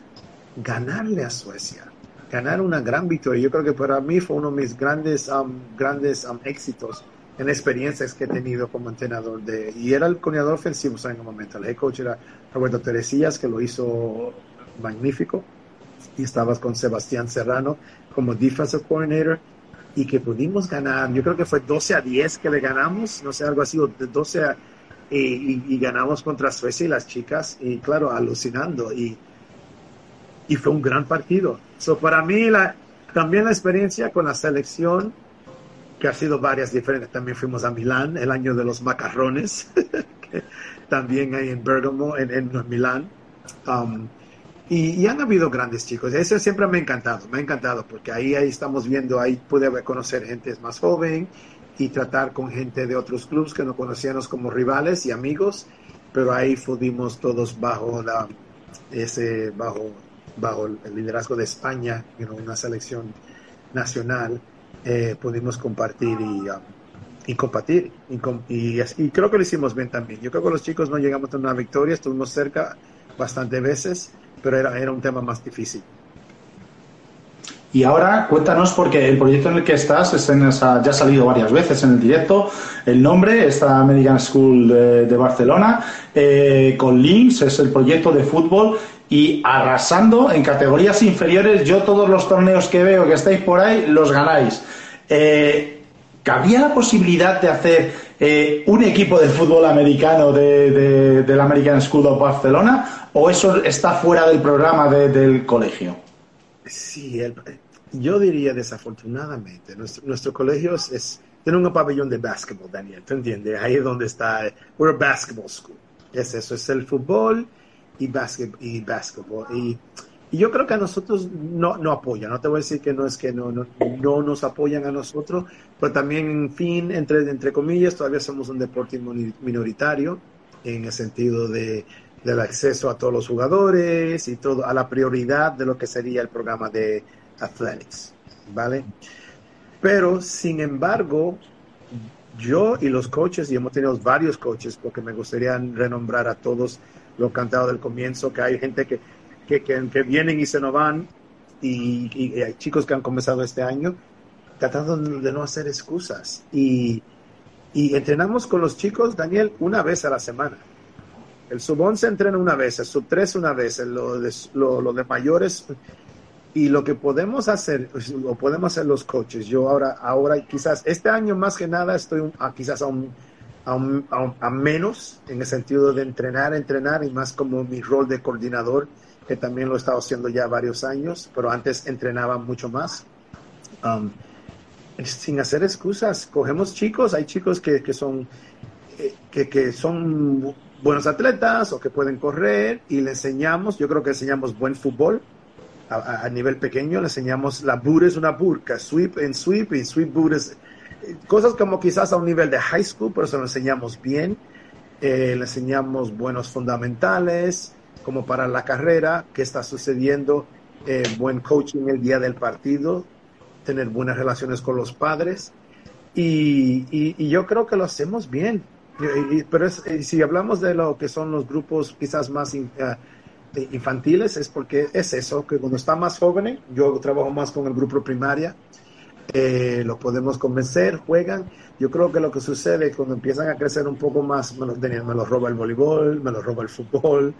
ganarle a Suecia, ganar una gran victoria, yo creo que para mí fue uno de mis grandes, um, grandes um, éxitos en experiencias que he tenido como entrenador de, y era el coordinador ofensivo en el momento, el head coach era Roberto Teresillas, que lo hizo magnífico, y estabas con Sebastián Serrano como defensive coordinator y que pudimos ganar, yo creo que fue 12 a 10 que le ganamos, no sé, algo así, 12 a, y, ganamos contra Suecia y las chicas, y claro, alucinando, y, y fue un gran partido. So, para mí, también la experiencia con la selección, que ha sido varias diferentes, también fuimos a Milán, el año de los macarrones, también ahí en Bergamo, en, en Milán. Um, y, han habido grandes chicos. Eso siempre me ha encantado, me ha encantado, porque ahí, ahí estamos viendo, ahí pude conocer gente más joven y tratar con gente de otros clubes que no conocíamos como rivales y amigos, pero ahí pudimos todos bajo la, ese, bajo, bajo el liderazgo de España, en una selección nacional, eh, pudimos compartir y, um, y compartir. Y, y, creo que lo hicimos bien también. Yo creo que los chicos no llegamos a una victoria, estuvimos cerca bastantes veces pero era, era un tema más difícil. Y ahora cuéntanos, porque el proyecto en el que estás es en esa, ya ha salido varias veces en el directo, el nombre, esta American School de, Barcelona, eh, con Links, es el proyecto de fútbol y arrasando en categorías inferiores. Yo todos los torneos que veo que estáis por ahí los ganáis. Eh, ¿Cabía la posibilidad de hacer eh, un equipo de fútbol americano de, de, la American School of Barcelona o eso está fuera del programa del colegio? Sí, yo diría desafortunadamente, nuestro, colegio es, tiene un pabellón de básquetbol, Daniel, ¿te entiendes? Ahí es donde está, we're a basketball school. Es eso, es el fútbol y básquetbol. Y, y, yo creo que a nosotros no, no apoyan, no te voy a decir que no es que no, no, no nos apoyan a nosotros, pero también, en fin, entre, entre comillas, todavía somos un deporte minoritario en el sentido de del acceso a todos los jugadores y todo, a la prioridad de lo que sería el programa de Athletics, ¿vale? Pero, sin embargo, yo y los coaches, y hemos tenido varios coaches, porque me gustaría renombrar a todos los cantados del comienzo, que hay gente que, que, que, vienen y se nos van, y, y, hay chicos que han comenzado este año, tratando de no hacer excusas. Y, y entrenamos con los chicos, Daniel, una vez a la semana. El sub 11 entrena una vez, el sub 3 una vez, lo de, lo, de mayores. Y lo que podemos hacer, lo podemos hacer los coaches. Yo ahora, ahora quizás, este año más que nada estoy a, quizás a, un, a, a, menos en el sentido de entrenar, entrenar y más como mi rol de coordinador, que también lo he estado haciendo ya varios años, pero antes entrenaba mucho más. Um, sin hacer excusas, cogemos chicos, hay chicos que, que son, eh, que, que son buenos atletas o que pueden correr y le enseñamos, yo creo que enseñamos buen fútbol a, a nivel pequeño, le enseñamos la boot es una burka, sweep en sweep y sweep boot es cosas como quizás a un nivel de high school, pero se lo enseñamos bien, eh, le enseñamos buenos fundamentales como para la carrera, qué está sucediendo, buen coaching el día del partido, tener buenas relaciones con los padres. Y, y yo creo que lo hacemos bien. Pero eh, si hablamos de lo que son los grupos quizás más eh, infantiles, es porque es eso, que cuando está más joven, yo trabajo más con el grupo primaria, eh, lo podemos convencer, juegan. Yo creo que lo que sucede cuando empiezan a crecer un poco más, me los, me los roba el voleibol, me los roba el fútbol,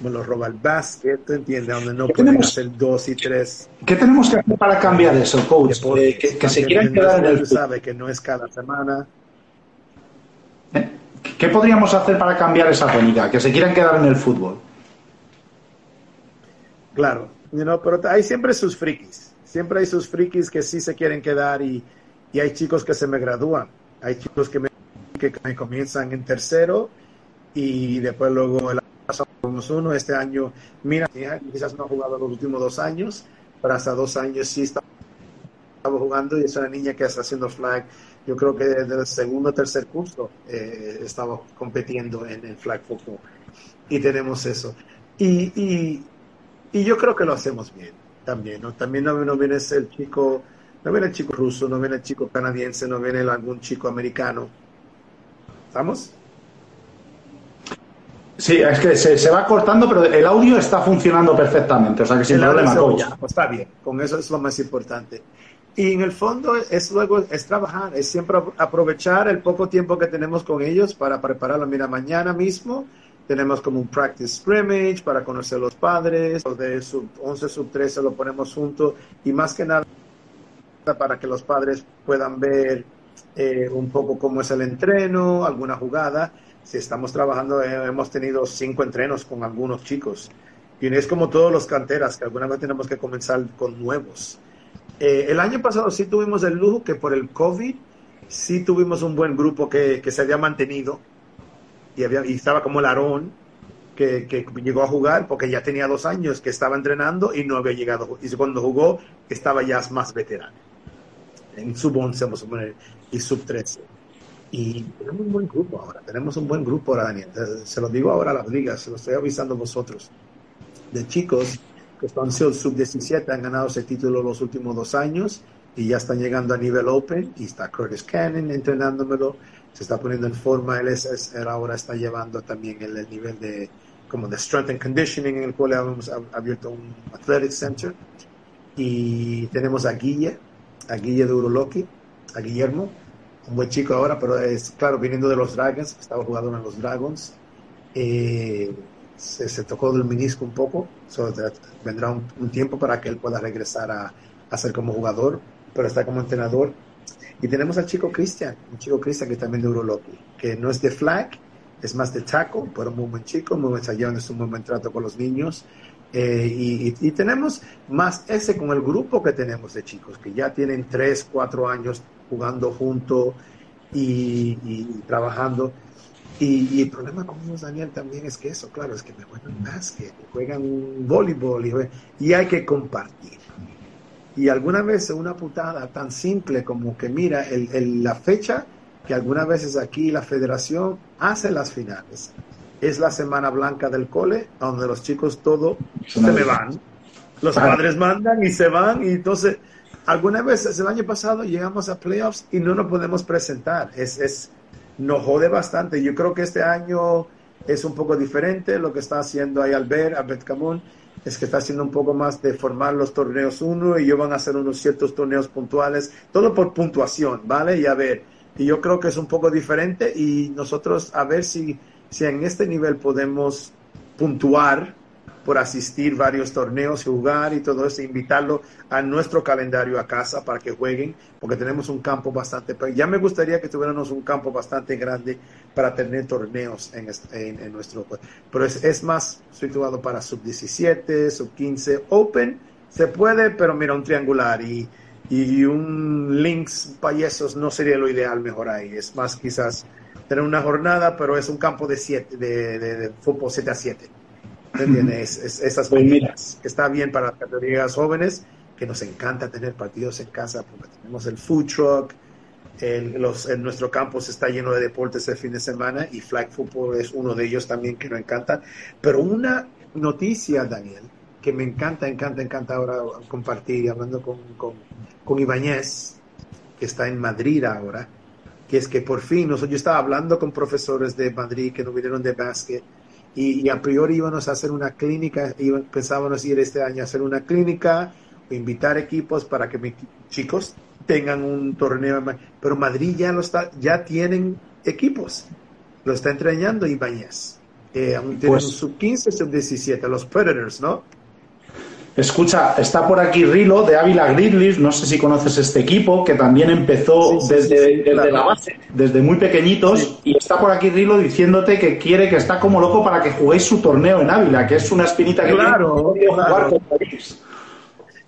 me los roba el básquet, ¿entiendes? Donde no pueden hacer dos y tres. ¿Qué tenemos que hacer para cambiar eso, coach? que, que, se quieran quedar en el... sabe que no es cada semana. ¿Qué podríamos hacer para cambiar esa tónica? Que se quieran quedar en el fútbol. Claro, pero hay siempre sus frikis. Siempre hay sus frikis que sí se quieren quedar y, hay chicos que se me gradúan. Hay chicos que me, que me comienzan en tercero y después luego el año uno. Este año, mira, quizás no ha jugado los últimos dos años, pero hasta dos años sí estaba jugando y es una niña que está haciendo flag yo creo que desde el segundo o tercer curso eh, estaba compitiendo en el flag football y tenemos eso. Y, y, y, yo creo que lo hacemos bien también, ¿no? También no, no viene el chico, no viene el chico ruso, no viene el chico canadiense, no viene algún chico americano. ¿Estamos? Sí, es que se, se, va cortando, pero el audio está funcionando perfectamente, o sea que sin problema. pues está bien, con eso es lo más importante. Y en el fondo es luego, es trabajar, es siempre aprovechar el poco tiempo que tenemos con ellos para prepararlo. Mira, mañana mismo tenemos como un practice scrimmage para conocer a los padres, de sub 11, sub 13 lo ponemos juntos y más que nada para que los padres puedan ver eh, un poco cómo es el entreno, alguna jugada. Si estamos trabajando, eh, hemos tenido cinco entrenos con algunos chicos. Y es como todos los canteras, que alguna vez tenemos que comenzar con nuevos. Eh, el año pasado sí tuvimos el lujo que por el COVID sí tuvimos un buen grupo que, se había mantenido y, había, y estaba como el Aarón, que, llegó a jugar porque ya tenía dos años que estaba entrenando y no había llegado. Y cuando jugó estaba ya más veterano. En sub 11 vamos a poner, y sub 13. Y tenemos un buen grupo ahora, tenemos un buen grupo ahora, Daniel. Se lo digo ahora a las ligas, se lo estoy avisando a vosotros. De chicos que son sub-17, han ganado ese título los últimos dos años y ya están llegando a nivel Open y está Curtis Cannon entrenándomelo, se está poniendo en forma, él, es, ahora está llevando también el, nivel de como de strength and conditioning en el cual hemos abierto un athletic center y tenemos a Guille, a Guille de Uroloki, a Guillermo, un buen chico ahora, pero es claro, viniendo de los Dragons, estaba jugando en los Dragons. Eh, se, tocó del menisco un poco, vendrá un, tiempo para que él pueda regresar a, a, ser como jugador, pero está como entrenador. Y tenemos al chico Cristian, un chico Cristian que también de Uroloki, que no es de flag, es más de taco, pero muy buen chico, muy buen ensayado, es un muy buen trato con los niños. Eh, y, tenemos más ese con el grupo que tenemos de chicos, que ya tienen 3, 4 años jugando juntos y, y trabajando y, el problema con ellos, Daniel, también es que eso, claro, es que me juegan básquet, juegan voleibol y, hay que compartir. Y alguna vez una putada tan simple como que mira el, la fecha que algunas veces aquí la federación hace las finales. es la semana blanca del cole, donde los chicos todo se me van. Los padres mandan y se van y entonces alguna vez el año pasado llegamos a playoffs y no nos podemos presentar. Es, es, nos jode bastante. Yo creo que este año es un poco diferente lo que está haciendo ahí Albert, Albert Camón, es que está haciendo un poco más de formar los torneos uno y ellos van a hacer unos ciertos torneos puntuales, todo por puntuación, ¿vale? Y a ver, y yo creo que es un poco diferente y nosotros a ver si, si en este nivel podemos puntuar por asistir varios torneos jugar y todo eso, invitarlo a nuestro calendario a casa para que jueguen, porque tenemos un campo bastante, ya me gustaría que tuviéramos un campo bastante grande para tener torneos en, en, nuestro, pero es, es, más situado para sub 17, sub 15, open, se puede, pero mira, un triangular y, y un links payesos no sería lo ideal mejor ahí, es más quizás tener una jornada, pero es un campo de, siete, de, de, de fútbol 7 a 7 es, esas pues medidas, que está bien para las categorías jóvenes, que nos encanta tener partidos en casa porque tenemos el food truck, el, los, en nuestro campus está lleno de deportes el fin de semana y flag football es uno de ellos también que nos encanta. Pero una noticia, Daniel, que me encanta, encanta, encanta ahora compartir, hablando con, con, con Ibáñez, que está en Madrid ahora, que es que por fin, nosotros, yo estaba hablando con profesores de Madrid que no vinieron de básquet, y, a priori íbamos a hacer una clínica, pensábamos ir este año a hacer una clínica, invitar equipos para que mis chicos tengan un torneo, pero Madrid ya lo está, ya tienen equipos, lo está entrenando Ibáñez. Eh, aún tienen pues sub 15, sub 17, los Predators, ¿no? Escucha, está por aquí Rilo de Ávila Grizzlies, no sé si conoces este equipo, que también empezó desde, la base, desde muy pequeñitos, y está por aquí Rilo diciéndote que quiere que está como loco para que juguéis su torneo en Ávila, que es una espinita que claro, tiene jugar con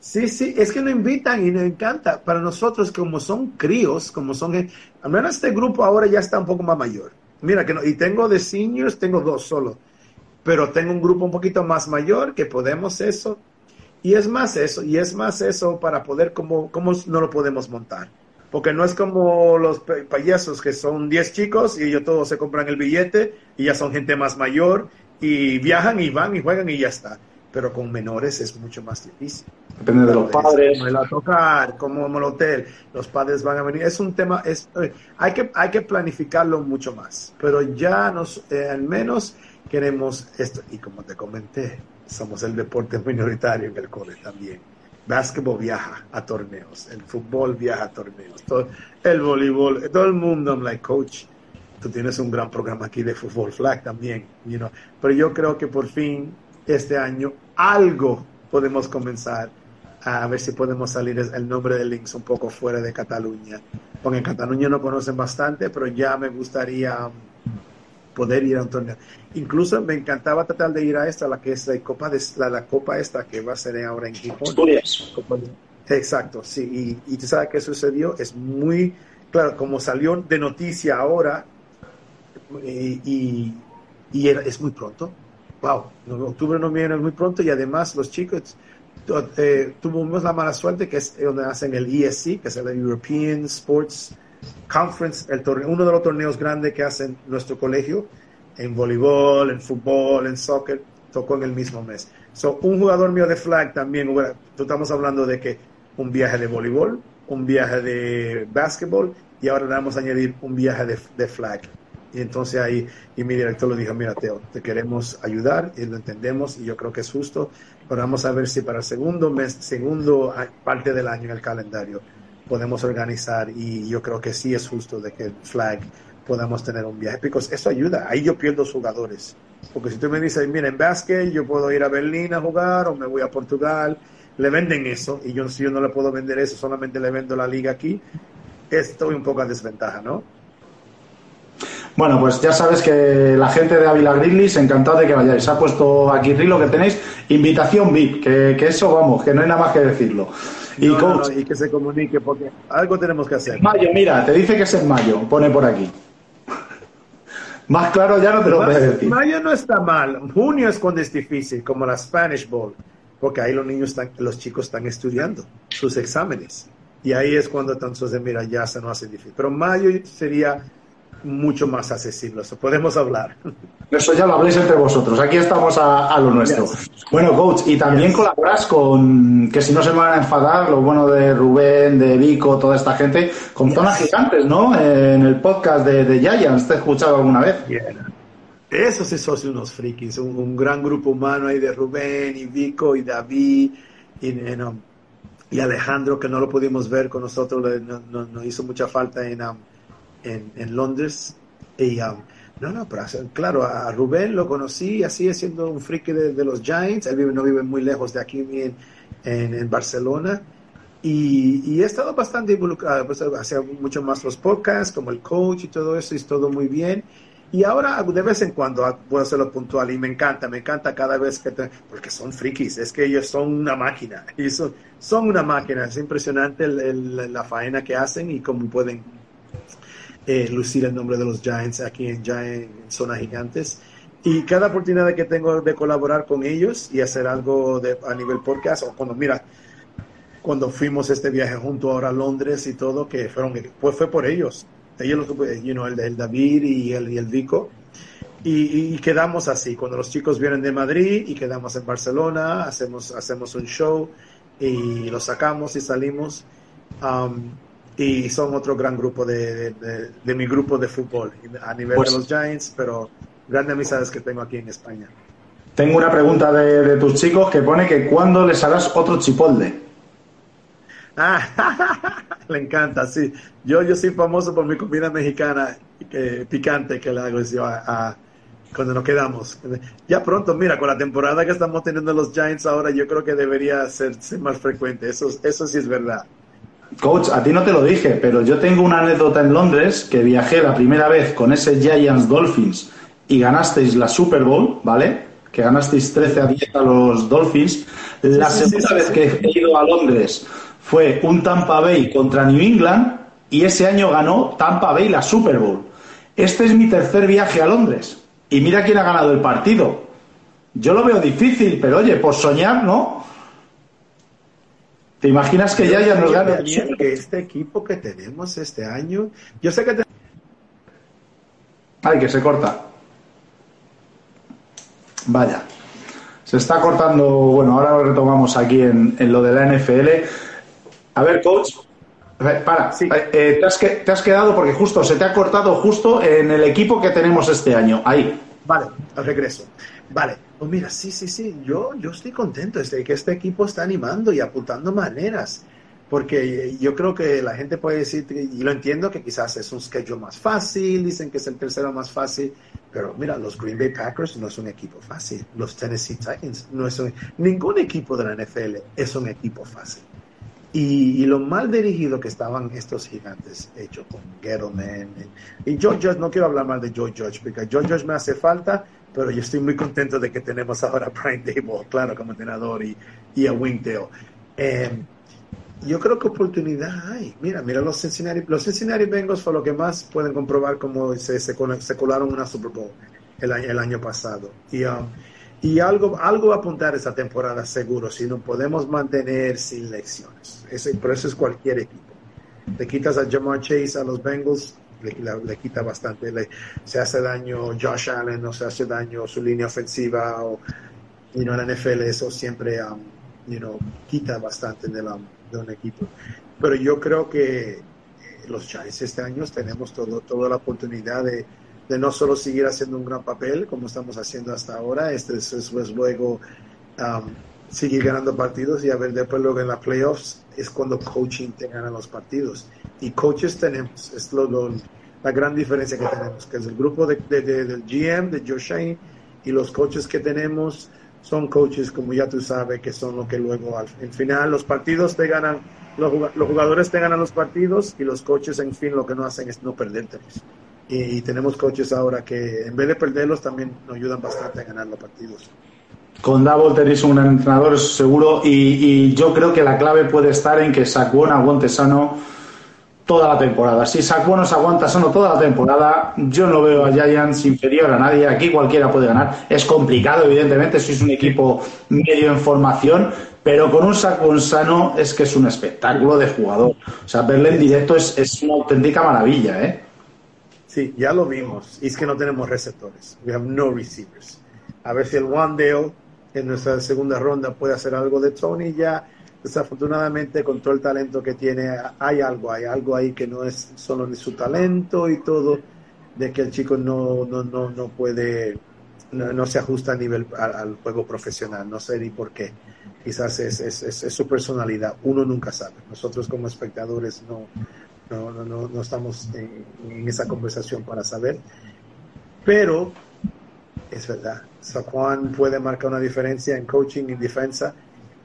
Sí, sí, es que nos invitan y nos encanta. Para nosotros, como son críos, como son... Al menos este grupo ahora ya está un poco más mayor. Mira, que no, y tengo de seniors, tengo dos solo. Pero tengo un grupo un poquito más mayor que podemos eso y es más eso, y es más eso para poder, como, ¿cómo no lo podemos montar? Porque no es como los payasos que son 10 chicos y ellos todos se compran el billete y ya son gente más mayor y viajan y van y juegan y ya está. Pero con menores es mucho más difícil. Depende de los padres. Como el tocar, como el hotel, los padres van a venir. Es un tema, es, eh, hay, que, hay que planificarlo mucho más. Pero ya nos, eh, al menos queremos esto. Y como te comenté, somos el deporte minoritario en el cole también. Básquetbol viaja a torneos, el fútbol viaja a torneos, todo, el voleibol, todo el mundo, I'm like, coach, tú tienes un gran programa aquí de fútbol flag también, you know? pero yo creo que por fin este año algo podemos comenzar a ver si podemos salir el nombre de Links un poco fuera de Cataluña, porque Cataluña no conocen bastante, pero ya me gustaría poder ir a un torneo. Incluso me encantaba tratar de ir a esta, la que es la Copa, de, la, Copa esta que va a ser ahora en Gijón. Exacto, sí. Y, y tú sabes qué sucedió. Es muy, claro, como salió de noticia ahora, eh, y, y es muy pronto. Wow, octubre, noviembre es muy pronto y además los chicos eh, tuvimos la mala suerte que es donde hacen el ESC, que es el European Sports Conference, el torneo, uno de los torneos grandes que hacen nuestro colegio en voleibol, en fútbol, en soccer, tocó en el mismo mes. So, un jugador mío de flag también, estamos hablando de que un viaje de voleibol, un viaje de básquetbol y ahora le vamos a añadir un viaje de, flag. Y entonces ahí, y mi director lo dijo, mira Teo, te queremos ayudar y lo entendemos y yo creo que es justo, pero vamos a ver si para el segundo mes, segundo parte del año en el calendario, podemos organizar y yo creo que sí es justo de que flag podamos tener un viaje, porque eso ayuda, ahí yo pierdo jugadores, porque si tú me dices, mira, en básquet yo puedo ir a Berlín a jugar o me voy a Portugal, le venden eso y yo si yo no le puedo vender eso, solamente le vendo la liga aquí, estoy un poco a desventaja, ¿no? Bueno, pues ya sabes que la gente de Ávila Grizzlies, encantado de que vayáis. Ha puesto aquí Rilo que tenéis invitación VIP, que, que eso vamos, que no hay nada más que decirlo. Y, que se comunique, porque algo tenemos que hacer. Mayo, mira, te dice que es en mayo, pone por aquí. Más claro ya no te lo puedo decir. Mayo no está mal. Junio es cuando es difícil, como la Spanish Bowl, porque ahí los niños están, los chicos están estudiando sus exámenes. Y ahí es cuando entonces, mira, ya se nos hace difícil. Pero mayo sería mucho más accesible. Eso podemos hablar. Eso ya lo habléis entre vosotros. Aquí estamos a, lo nuestro. Bueno, coach, y también colaboras con, que si no se me van a enfadar, lo bueno de Rubén, de Vico, toda esta gente, con zonas gigantes, ¿no? En el podcast de, de Giants, ¿te he escuchado alguna vez? Eso sí son unos frikis, un, gran grupo humano ahí de Rubén y Vico y David y, um, y Alejandro, que no lo pudimos ver con nosotros, nos hizo mucha falta en, um, en, en, Londres. Y, um, no, no, pero claro, a Rubén lo conocí, así siendo un friki de, los Giants, él vive, no vive muy lejos de aquí en, en, Barcelona. Y, y, he estado bastante involucrado, pues, hacía mucho más los podcasts, como el coach y todo eso, y es todo muy bien. Y ahora de vez en cuando puedo hacerlo puntual y me encanta, me encanta cada vez que te, porque son frikis, es que ellos son una máquina, y son, son una máquina, es impresionante el, la faena que hacen y cómo pueden eh, lucir el nombre de los Giants aquí en, Giant, Zona Gigantes. Y cada oportunidad que tengo de colaborar con ellos y hacer algo de, a nivel podcast, o cuando, mira, cuando fuimos este viaje junto ahora a Londres y todo, que fueron, pues fue por ellos ellos you know, el, el, David y el, y el Vico. Y, quedamos así, cuando los chicos vienen de Madrid y quedamos en Barcelona, hacemos, hacemos un show y lo sacamos y salimos. Um, y son otro gran grupo de, de, mi grupo de fútbol a nivel pues de los Giants, pero grandes amistades que tengo aquí en España. Tengo una pregunta de, tus chicos que pone que ¿cuándo les harás otro chipolde? Ah, le encanta, sí. Yo, yo soy famoso por mi comida mexicana picante que le hago yo a, cuando nos quedamos. Ya pronto, mira, con la temporada que estamos teniendo los Giants ahora, yo creo que debería ser, más frecuente. Eso, eso sí es verdad. Coach, a ti no te lo dije, pero yo tengo una anécdota en Londres que viajé la primera vez con ese Giants Dolphins y ganasteis la Super Bowl, ¿vale? Que ganasteis 13 a 10 a los Dolphins. La segunda vez que he ido a Londres fue un Tampa Bay contra New England y ese año ganó Tampa Bay la Super Bowl. Este es mi tercer viaje a Londres y mira quién ha ganado el partido. Yo lo veo difícil, pero oye, por soñar, ¿no? ¿Te imaginas que ya ya nos gana que este equipo que tenemos este año, yo sé que te... Ay, que se corta. Vaya. Se está cortando, bueno, ahora lo retomamos aquí en, en lo de la NFL. A ver, coach, para, sí. Eh, eh, te, has te, has quedado porque justo se te ha cortado justo en el equipo que tenemos este año. Ahí. Vale, al regreso. Vale, pues mira, sí, sí, sí, yo, yo estoy contento de que este equipo está animando y apuntando maneras, porque yo creo que la gente puede decir, y lo entiendo, que quizás es un schedule más fácil, dicen que es el tercero más fácil, pero mira, los Green Bay Packers no es un equipo fácil, los Tennessee Titans no es un, ningún equipo de la NFL es un equipo fácil. Y, lo mal dirigido que estaban estos gigantes, hecho con Gettleman. Y George Judge, no quiero hablar mal de George Judge, porque George Judge me hace falta, pero yo estoy muy contento de que tenemos ahora a Brian Dable, claro, como entrenador, y, y a Wingdale. Em, yo creo que oportunidad hay. Mira, mira los Cincinnati, los Cincinnati Bengals fue lo que más pueden comprobar como se, se, se colaron una Super Bowl el, el año pasado. Y um, y algo, algo va a apuntar esa temporada seguro si no podemos mantener sin lecciones. Ese, por eso es cualquier equipo. Le quitas a Jamar Chase a los Bengals, le, quita bastante. Le, se hace daño Josh Allen, no se hace daño su línea ofensiva. O, you know, en la NFL eso siempre um, you know, quita bastante de, la, un equipo. Pero yo creo que eh, los Giants este año tenemos todo, toda la oportunidad de de no solo seguir haciendo un gran papel como estamos haciendo hasta ahora, este es, luego um, seguir ganando partidos y a ver después luego en las playoffs es cuando coaching te gana los partidos. Y coaches tenemos, es lo, la gran diferencia que tenemos, que es el grupo de, del GM, de Joe Shane, y los coaches que tenemos son coaches, como ya tú sabes, que son lo que luego al final los partidos te ganan, los, los jugadores te ganan los partidos y los coaches en fin lo que no hacen es no perderte y tenemos coaches ahora que en vez de perderlos también nos ayudan bastante a ganar los partidos. Con Double tenéis un entrenador seguro y, yo creo que la clave puede estar en que Saquon aguante sano toda la temporada. Si Saquon se aguanta sano toda la temporada, yo no veo a Giants inferior a nadie. Aquí cualquiera puede ganar. Es complicado, evidentemente, si es un equipo medio en formación, pero con un Saquon sano es que es un espectáculo de jugador. O sea, verle en directo es, es una auténtica maravilla, ¿eh? Sí, ya lo vimos. Y es que no tenemos receptores. We have no receivers. A ver si el Wandale en nuestra segunda ronda puede hacer algo de Tony ya. Desafortunadamente, con todo el talento que tiene, hay algo, hay algo ahí que no es solo su talento y todo, de que el chico no, no, no, no puede, no, se ajusta a nivel al, juego profesional. No sé ni por qué. Quizás es, es, es, su personalidad. Uno nunca sabe. Nosotros como espectadores no, no, no, no, no estamos en, en, esa conversación para saber. Pero es verdad, Saquon puede marcar una diferencia en coaching y defensa.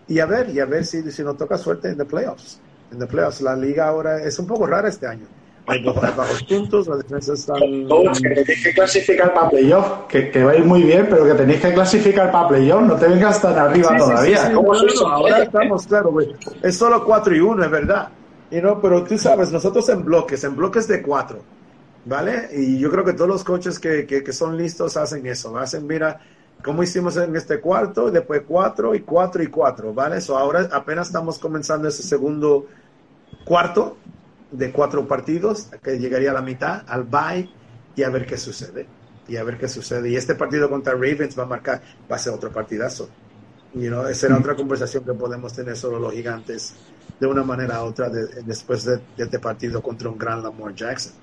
Y a ver, y a ver si, si nos toca suerte en the playoffs. En the playoffs, la liga ahora es un poco rara este año. Hay bajos puntos, las defensas están. que tenéis que clasificar para playoff, que, que va a ir muy bien, pero que tenéis que clasificar para playoff, no te vengas tan arriba todavía. ahora estamos, claro, Es solo 4 y 1, es verdad. Y no, pero tú sabes, nosotros en bloques, en bloques de 4 ¿vale? Y yo creo que todos los coches que, que, son listos hacen eso, hacen, mira, como hicimos en este cuarto, después cuatro y cuatro y cuatro, ¿vale? Eso ahora apenas estamos comenzando ese segundo cuarto de cuatro partidos, que llegaría a la mitad, al bye, y a ver qué sucede. Y a ver qué sucede. Y este partido contra Ravens va a marcar, va a ser otro partidazo. You know, esa era otra conversación que podemos tener solo los gigantes de una manera u otra después de, de, este partido contra un gran Lamar Jackson.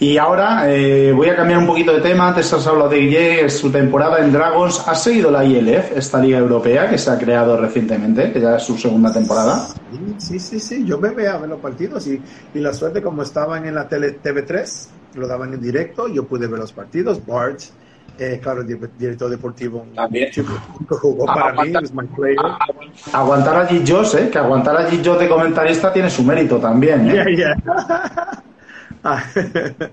Y ahora eh, voy a cambiar un poquito de tema. Antes has hablado de Guille, su temporada en Dragons. ¿Has seguido la ILF, esta liga europea que se ha creado recientemente, que ya es su segunda temporada? Sí, sí, sí. Yo me veía a ver los partidos y, y la suerte, como estaban en la tele, TV3, lo daban en directo, yo pude ver los partidos. Bart, eh, claro, director deportivo, También. jugó para mí, es my player. Aguantar allí Josh, eh, que aguantar allí yo de comentarista tiene su mérito también. ¿eh? Yeah, yeah.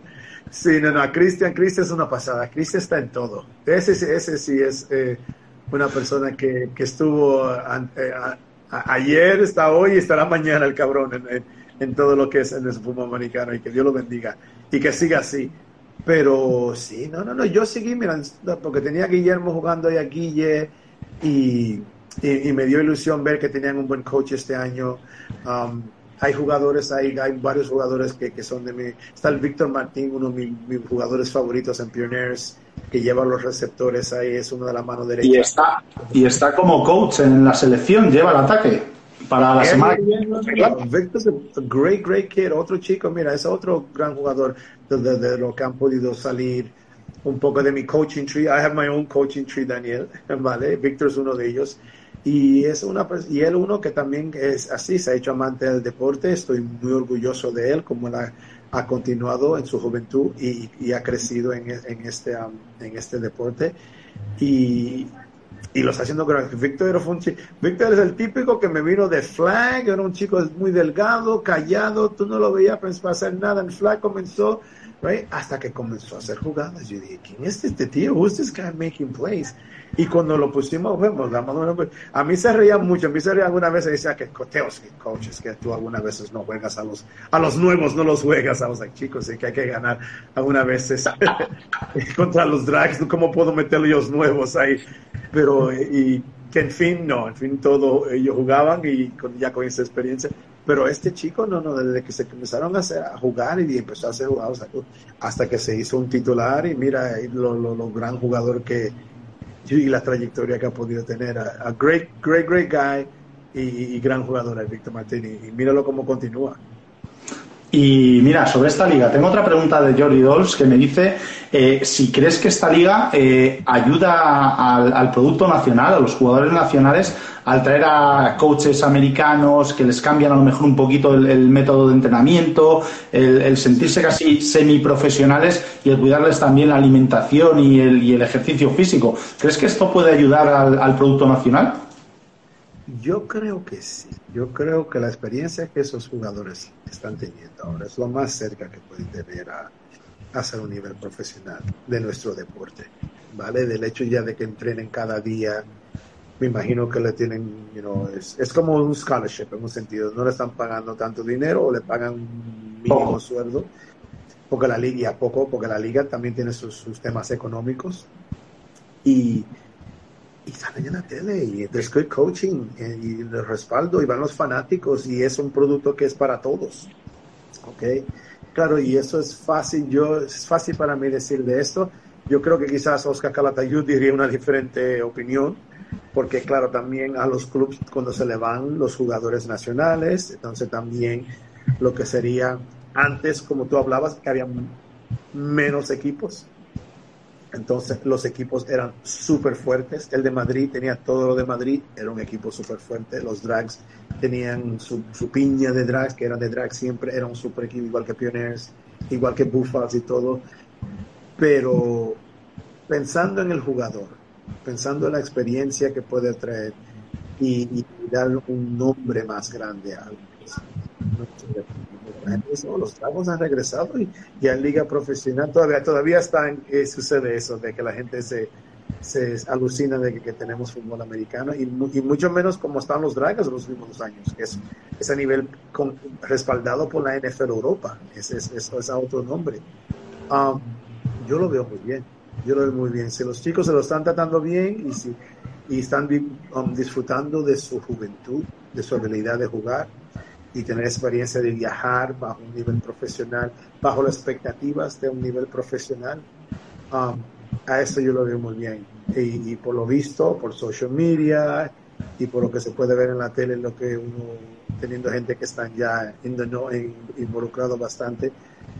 Sí, no, no, Cristian, Cristian es una pasada, Cristian está en todo. Ese, ese sí es eh, una persona que, que estuvo eh, ayer, está hoy y estará mañana el cabrón en, en, todo lo que es en el fútbol americano y que Dios lo bendiga y que siga así. Pero sí, no, no, no, yo seguí mirando, porque tenía a Guillermo jugando ahí a Guille y, y, me dio ilusión ver que tenían un buen coach este año. Um, hay jugadores ahí, hay varios jugadores que, que son de mi. Está el Víctor Martín, uno de mis, jugadores favoritos en Pioneers, que lleva los receptores ahí, es uno de la mano derecha. Y está, y está como coach en la selección, lleva el ataque para la semana. Víctor es un great, great kid, otro chico, mira, es otro gran jugador de, de, lo que han podido salir un poco de mi coaching tree. I have my own coaching tree, Daniel, ¿vale? Víctor es uno de ellos y es una y él uno que también es así se ha hecho amante del deporte estoy muy orgulloso de él como él ha, continuado en su juventud y, ha crecido en, en este um, en este deporte. Y, y lo está haciendo Víctor fue un Víctor es el típico que me vino de flag era un chico muy delgado callado tú no lo veías para hacer nada en flag comenzó hasta que comenzó a hacer jugadas. Yo dije quién es este tío who's this guy making plays y cuando lo pusimos, vemos, a mí se reía mucho, a mí se reía alguna vez y decía que coteos, que coaches, que tú algunas veces no juegas a los, a los nuevos, no los juegas a los chicos, y que hay que ganar algunas veces contra los drags, ¿cómo puedo meter los nuevos ahí? Pero, y que en fin, no, en fin, todo, ellos jugaban y ya con esa experiencia, pero este chico, no, no, desde que se comenzaron a, hacer, a jugar y empezó a hacer jugados hasta que se hizo un titular y mira lo, lo, gran jugador que, y la trayectoria que ha podido tener. A, great, great, great guy y, gran jugador, el Víctor Martini. Y míralo cómo continúa. Y mira, sobre esta liga, tengo otra pregunta de Jordi Dolls que me dice eh, si crees que esta liga eh, ayuda al, producto nacional, a los jugadores nacionales, al traer a coaches americanos que les cambian a lo mejor un poquito el, método de entrenamiento, el, sentirse casi semiprofesionales y el cuidarles también la alimentación y el, y el ejercicio físico. ¿Crees que esto puede ayudar al, al producto nacional? Yo creo que sí. Yo creo que la experiencia que esos jugadores están teniendo ahora es lo más cerca que pueden tener a, hacer un nivel profesional de nuestro deporte. ¿Vale? Del hecho ya de que entrenen cada día, me imagino que le tienen, you know, es, es como un scholarship en un sentido. No le están pagando tanto dinero o le pagan un mínimo sueldo, porque la liga, poco, porque la liga también tiene sus, sus temas económicos. Y y salen en la tele y there's good coaching eh, y el respaldo y van los fanáticos y es un producto que es para todos. ¿Ok? Claro, y eso es fácil, yo, es fácil para mí decir de esto. Yo creo que quizás Oscar Calatayud diría una diferente opinión, porque claro, también a los clubes cuando se le van los jugadores nacionales, entonces también lo que sería antes, como tú hablabas, que había menos equipos. Entonces los equipos eran súper fuertes. El de Madrid tenía todo lo de Madrid, era un equipo súper fuerte. Los drags tenían su, piña de drags, que eran de drag siempre, era un super equipo, igual que Pioneers, igual que Buffals y todo. Pero pensando en el jugador, pensando en la experiencia que puede traer y, dar un nombre más grande a algo. Los dragos han regresado y ya en liga profesional todavía todavía están, eh, sucede eso, de que la gente se, se alucina de que, tenemos fútbol americano y, y, mucho menos como están los Dragons en los últimos años, que es, ese nivel respaldado por la NFL Europa, es, es, es, a otro nombre. Um, yo lo veo muy bien, yo lo veo muy bien. Si los chicos se lo están tratando bien y, si, y están um, disfrutando de su juventud, de su habilidad de jugar y tener experiencia de viajar bajo un nivel profesional, bajo las expectativas de un nivel profesional, um, a eso yo lo veo muy bien. Y, por lo visto, por social media y por lo que se puede ver en la tele, lo que uno, teniendo gente que están ya involucrado bastante,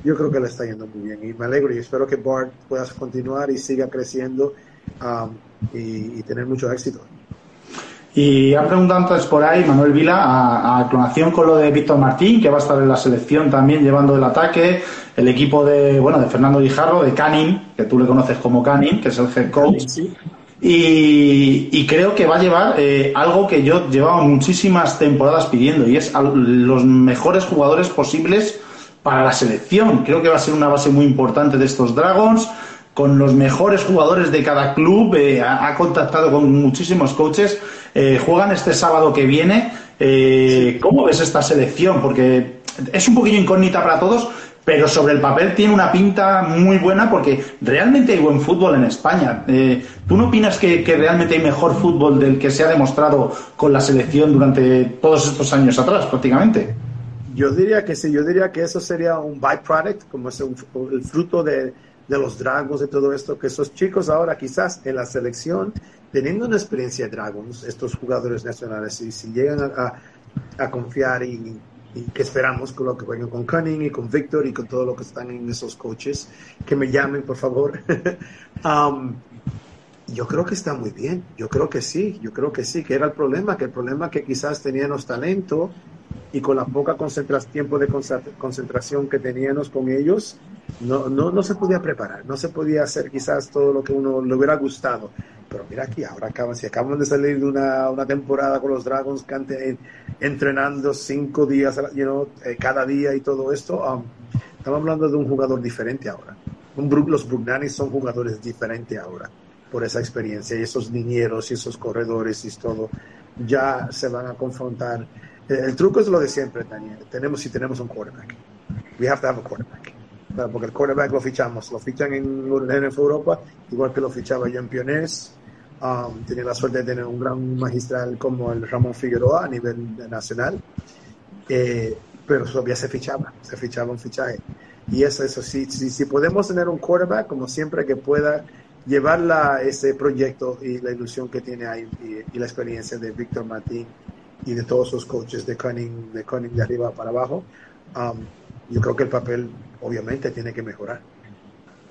yo creo que le está yendo muy bien. Y me alegro y espero que Bart pueda continuar y siga creciendo um, y, tener mucho éxito. Y han preguntado antes por ahí, Manuel Vila, a, a, clonación con lo de Víctor Martín, que va a estar en la selección también llevando el ataque el equipo de, bueno, de Fernando Guijarro, de Canin, que tú le conoces como Canin, que es el head coach. Y, creo que va a llevar eh, algo que yo llevaba muchísimas temporadas pidiendo y es los mejores jugadores posibles para la selección. Creo que va a ser una base muy importante de estos Dragons, con los mejores jugadores de cada club. Eh, ha, contactado con muchísimos coaches. Eh, juegan este sábado que viene. ¿Cómo ves esta selección? Porque es un poquillo incógnita para todos, pero sobre el papel tiene una pinta muy buena porque realmente hay buen fútbol en España. Eh, ¿Tú no opinas que, realmente hay mejor fútbol del que se ha demostrado con la selección durante todos estos años atrás, prácticamente? Yo diría que sí, yo diría que eso sería un byproduct, como es el fruto de, los Dragons y todo esto, que esos chicos ahora quizás en la selección, teniendo una experiencia de Dragons, estos jugadores nacionales, y si llegan a, a confiar y que esperamos con lo que vengan con Cunning y con Victor y con todo lo que están en esos coaches, que me llamen por favor. Um, yo creo que está muy bien, yo creo que sí, yo creo que sí, que era el problema, que el problema que quizás teníamos talento y con la poca concentración, tiempo de concentración que teníamos con ellos, no, no, no se podía preparar, no se podía hacer quizás todo lo que uno le hubiera gustado. Pero mira aquí, ahora acaban, si acaban de salir de una, una temporada con los Dragons entrenando cinco días eh, cada día y todo esto, um, estamos hablando de un jugador diferente ahora. Un, los Brugnanis son jugadores diferentes ahora por esa experiencia y esos niñeros y esos corredores y todo ya se van a confrontar. El, truco es lo de siempre, Daniel. Tenemos si tenemos un quarterback. We have to have a quarterback porque el quarterback lo fichamos, lo fichan en, en Europa, igual que lo fichaba yo en Pioners. Um, tenía la suerte de tener un gran magistral como el Ramón Figueroa a nivel nacional, eh, pero todavía se fichaba, se fichaba un fichaje. Y eso, eso sí, si, podemos tener un quarterback, como siempre, que pueda llevar la, ese proyecto y la ilusión que tiene ahí y, la experiencia de Víctor Martín y de todos sus coaches de Cunning, de Cunning de arriba para abajo, um, yo creo que el papel obviamente tiene que mejorar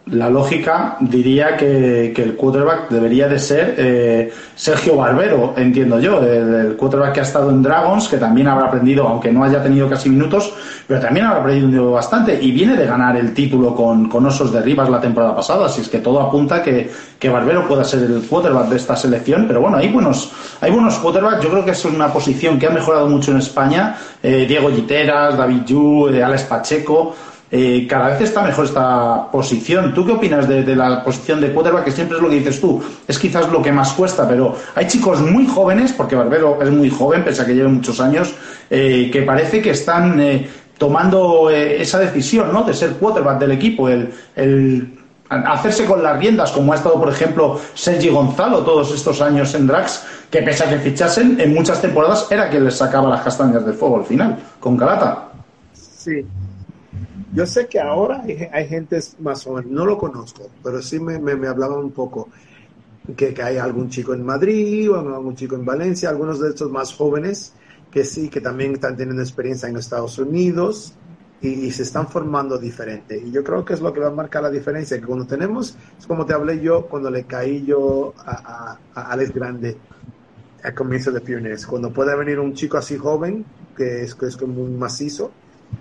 la lógica diría que, el quarterback debería de ser eh, Sergio Barbero, entiendo yo, el, quarterback que ha estado en Dragons, que también habrá aprendido, aunque no haya tenido casi minutos, pero también habrá aprendido bastante y viene de ganar el título con, Osos de Rivas la temporada pasada, así es que todo apunta que, que Barbero pueda ser el quarterback de esta selección, pero bueno, hay buenos, hay buenos quarterbacks, yo creo que es una posición que ha mejorado mucho en España, eh, Diego Giteras, David Yu, eh, Alex Pacheco, eh, cada vez está mejor esta posición. ¿Tú qué opinas de, la posición de quarterback? Que siempre es lo que dices tú, es quizás lo que más cuesta, pero hay chicos muy jóvenes, porque Barbero es muy joven, pese a que lleve muchos años, eh, que parece que están eh, tomando esa decisión ¿no? de ser quarterback del equipo, el, hacerse con las riendas, como ha estado, por ejemplo, Sergi Gonzalo todos estos años en Drax, que pese a que fichasen, en muchas temporadas era quien les sacaba las castañas del fuego al final, con Calata. Sí, Yo sé que ahora hay, hay gente más joven, no lo conozco, pero sí me, me, me hablaban un poco que, que, hay algún chico en Madrid o algún chico en Valencia, algunos de estos más jóvenes que sí, que también están teniendo experiencia en Estados Unidos y, y, se están formando diferente. Y yo creo que es lo que va a marcar la diferencia, que cuando tenemos, es como te hablé yo cuando le caí yo a, a, a Alex Grande al comienzo de Pioneers, cuando puede venir un chico así joven, que es, que es como un macizo,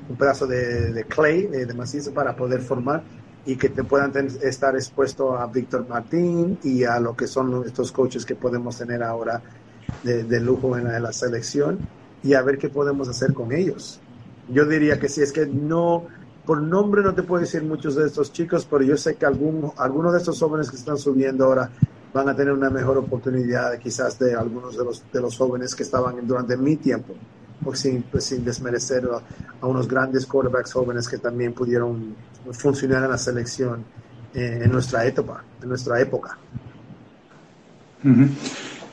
un pedazo de, de clay, de, de, macizo para poder formar y que te puedan ten, estar expuesto a Víctor Martín y a lo que son estos coaches que podemos tener ahora de, de lujo en la, en la, selección y a ver qué podemos hacer con ellos. Yo diría que si es que no, por nombre no te puedo decir muchos de estos chicos, pero yo sé que algún, algunos de estos jóvenes que están subiendo ahora van a tener una mejor oportunidad quizás de algunos de los, de los jóvenes que estaban durante mi tiempo pues sin, pues sin desmerecer a, unos grandes quarterbacks jóvenes que también pudieron funcionar en la selección eh, en nuestra época, en nuestra época.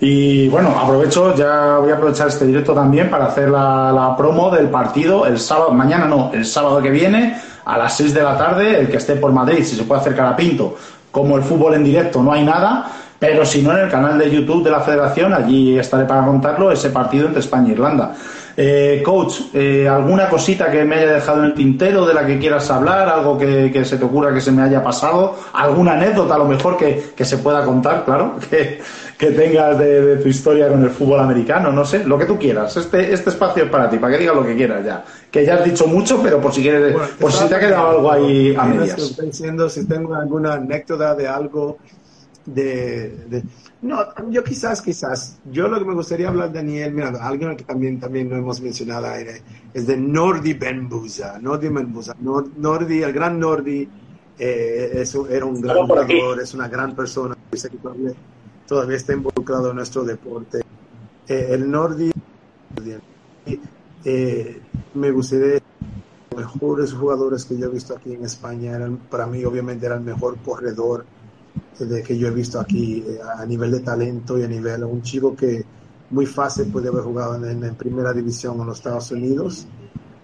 Y bueno, aprovecho, ya voy a aprovechar este directo también para hacer la, la, promo del partido el sábado, mañana no, el sábado que viene a las 6 de la tarde, el que esté por Madrid, si se puede acercar a Pinto, como el fútbol en directo no hay nada, pero si no en el canal de YouTube de la Federación, allí estaré para contarlo, ese partido entre España e Irlanda. Eh, coach, eh, ¿alguna cosita que me haya dejado en el tintero de la que quieras hablar? ¿Algo que, que se te ocurra que se me haya pasado? ¿Alguna anécdota a lo mejor que, que se pueda contar, claro? Que, que tengas de, de, tu historia con el fútbol americano, no sé, lo que tú quieras. Este, este espacio es para ti, para que digas lo que quieras ya. Que ya has dicho mucho, pero por si quieres, bueno, por si te ha quedado algo ahí a medias. Estoy diciendo si tengo alguna anécdota de algo de, de, no, yo quizás, quizás, yo lo que me gustaría hablar, Daniel, mira, alguien que también, también no hemos mencionado aire, es de Nordi Benbuza, Nordi Benbuza, Nordi, el gran Nordi, eh, es, era un gran jugador, es una gran persona, todavía, todavía está involucrado en nuestro deporte. Eh, el Nordi, eh, me gustaría los mejores jugadores que yo he visto aquí en España, eran, para mí obviamente era el mejor corredor, de que yo he visto aquí eh, a nivel de talento y a nivel un chico que muy fácil puede haber jugado en, en primera división en los Estados Unidos.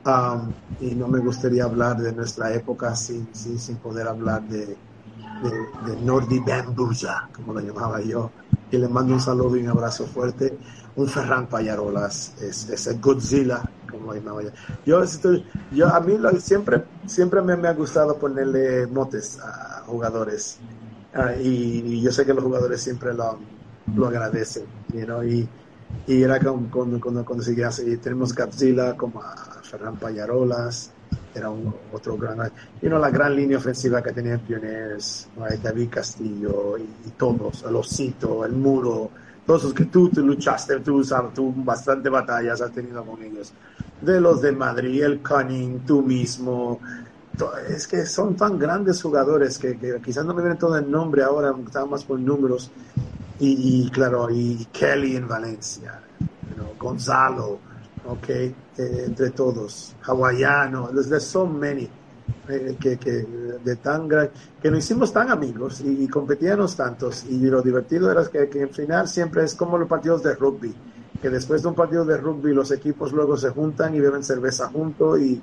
Um, y no me gustaría hablar de nuestra época sin, sin, sin poder hablar de, de, de Nordi Bambuja como lo llamaba yo y le mando un saludo y un abrazo fuerte. Un Ferran Payarolas es, es Godzilla como lo llamaba yo. Yo, estoy, yo a mí lo, siempre siempre me, me ha gustado ponerle motes a jugadores Uh, y, y, yo sé que los jugadores siempre lo, lo agradecen, you know, y, y era cuando, cuando, cuando, seguías, y tenemos Godzilla como a Ferran Payarolas, era un, otro gran, you know, la gran línea ofensiva que tenía Pioneers, right? David Castillo y, y, todos, el Osito, el Muro, todos los que tú, tú luchaste, tú, sabes, tú bastante batallas has tenido con ellos, de los de Madrid, el Cunning, tú mismo, es que son tan grandes jugadores que, que quizás no me viene todo el nombre ahora, están más por números. Y, y claro, y Kelly en Valencia, you know, Gonzalo, ok, eh, entre todos, hawaiano, there's, so many. Eh, que, que, de tan gran, que nos hicimos tan amigos y, y, competíamos tantos y lo divertido era que, que al final siempre es como los partidos de rugby que después de un partido de rugby los equipos luego se juntan y beben cerveza juntos y,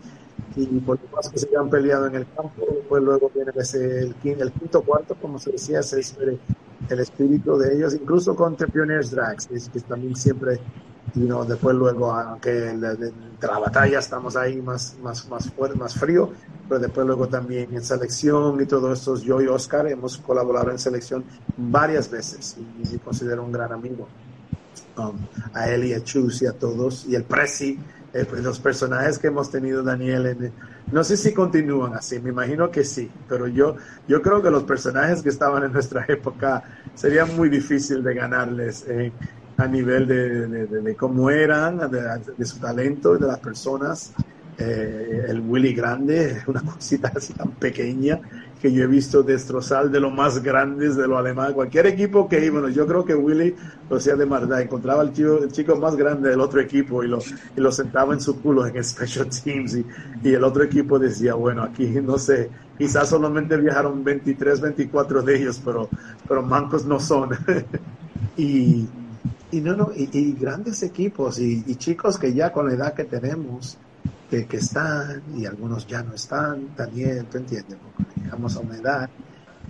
y por más que se hayan peleado en el campo, pues luego viene ese, el, el quinto cuarto, como se decía, se el, espíritu de ellos, incluso contra Pioneers Drags, que, que también siempre, you know, después luego, aunque entre la batalla estamos ahí más, más, más fuerte, más frío, pero después luego también en selección y todos estos, yo y Oscar hemos colaborado en selección varias veces y, y considero un gran amigo. Um, a él y a Chus y a todos, y el Prezi, eh, pues los personajes que hemos tenido, Daniel, en, no sé si continúan así, me imagino que sí, pero yo, yo creo que los personajes que estaban en nuestra época sería muy difícil de ganarles eh, a nivel de, cómo eran, de, su talento de las personas. Eh, el Willy Grande, una cosita así tan pequeña que yo he visto destrozar de lo más grandes de lo alemán. Cualquier equipo que íbamos, yo creo que Willy lo hacía de verdad, encontraba el chico, el chico más grande del otro equipo y lo, y lo sentaba en su culo en el Special Teams y, y el otro equipo decía, bueno, aquí no sé, quizás solamente viajaron 23, 24 de ellos, pero, pero mancos no son. y, y no, no, y, grandes equipos y, chicos que ya con la edad que tenemos, que, están y algunos ya no están también, ¿tú entiendes? Porque llegamos a una edad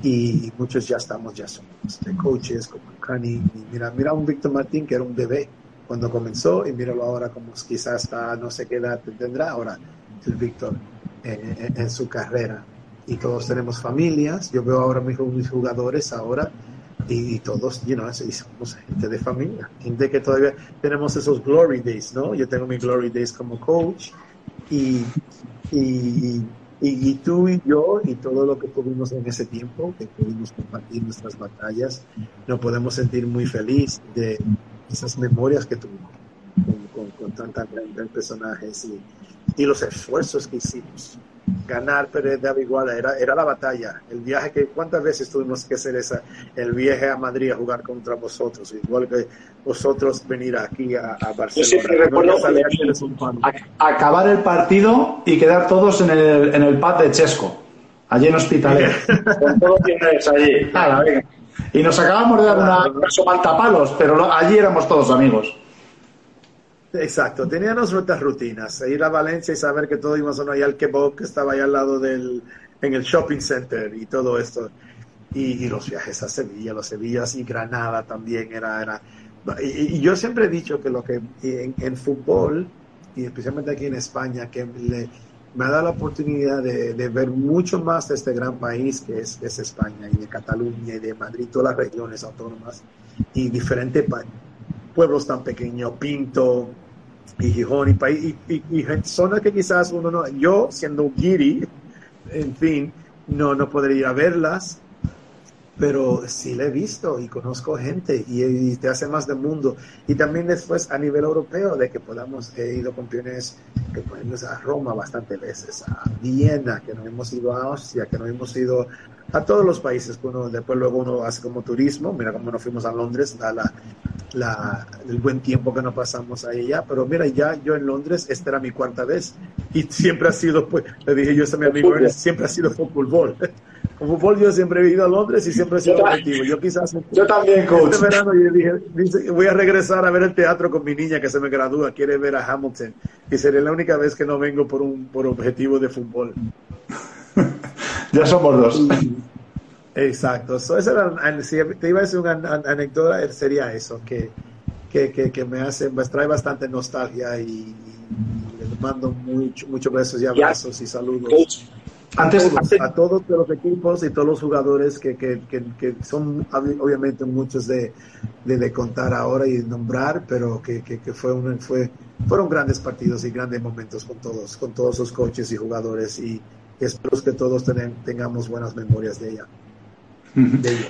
y muchos ya estamos, ya somos de coaches como Cani. Mira, mira un Víctor Martín que era un bebé cuando comenzó y míralo ahora como quizás está, no sé qué edad tendrá ahora el Víctor en, su carrera. Y todos tenemos familias, yo veo ahora mis jugadores ahora y, todos, you know, somos gente de familia, gente que todavía tenemos esos glory days, ¿no? Yo tengo mi glory days como coach y, y y, tú y yo y todo lo que tuvimos en ese tiempo, que pudimos compartir nuestras batallas, nos podemos sentir muy feliz de esas memorias que tuvimos con, con, tantos grandes personajes y los esfuerzos que hicimos ganar Pérez de Aviguala era, era la batalla, el viaje que cuántas veces tuvimos que hacer esa, el viaje a Madrid a jugar contra vosotros, igual que vosotros venir aquí a, Barcelona. Yo siempre recuerdo acabar el partido y quedar todos en el, en el pad de Chesco, allí en Hospitalet, con todos allí. Y nos acabamos de dar una, una pero allí éramos todos amigos. Exacto, teníamos nuestras rutinas, ir a Valencia y saber que todos íbamos a ir al kebab que estaba ahí al lado del, en el shopping center y todo esto. Y, los viajes a Sevilla, los Sevillas y Granada también era... era y, yo siempre he dicho que lo que en, fútbol, y especialmente aquí en España, que me ha dado la oportunidad de, ver mucho más de este gran país que es, es España, y de Cataluña y de Madrid, todas las regiones autónomas, y diferentes pueblos tan pequeños, Pinto, y Gijón y, y, y, zonas que quizás uno no, yo siendo guiri, en fin, no, no podría verlas, pero sí la he visto y conozco gente y, te hace más del mundo. Y también después a nivel europeo, de que podamos, he ido con piones que podemos a Roma bastantes veces, a Viena, que no hemos ido a Austria, que no hemos ido a todos los países que uno, después luego uno hace como turismo, mira cómo nos fuimos a Londres, a la, la, el buen tiempo que nos pasamos ahí ya, pero mira, ya yo en Londres, esta era mi cuarta vez y siempre ha sido, pues, le dije yo a mi amigo, siempre ha sido fútbol. Con fútbol yo siempre he ido a Londres y siempre he sido objetivo. Yo quizás yo también, coach. Este verano yo dije, voy a regresar a ver el teatro con mi niña que se me gradúa, quiere ver a Hamilton y sería la única vez que no vengo por un por objetivo de fútbol. ya somos dos. Exacto. So, era, si te iba a decir una anécdota, sería eso, que, que, que, me hace, me trae bastante nostalgia y, les mando mucho, muchos besos y abrazos y saludos. Antes, a, todos, los equipos y todos los jugadores que, que, que, son obviamente muchos de, de, contar ahora y nombrar, pero que, fue un, fue, fueron grandes partidos y grandes momentos con todos, con todos los coches y jugadores y espero que todos tengamos buenas memorias de ella.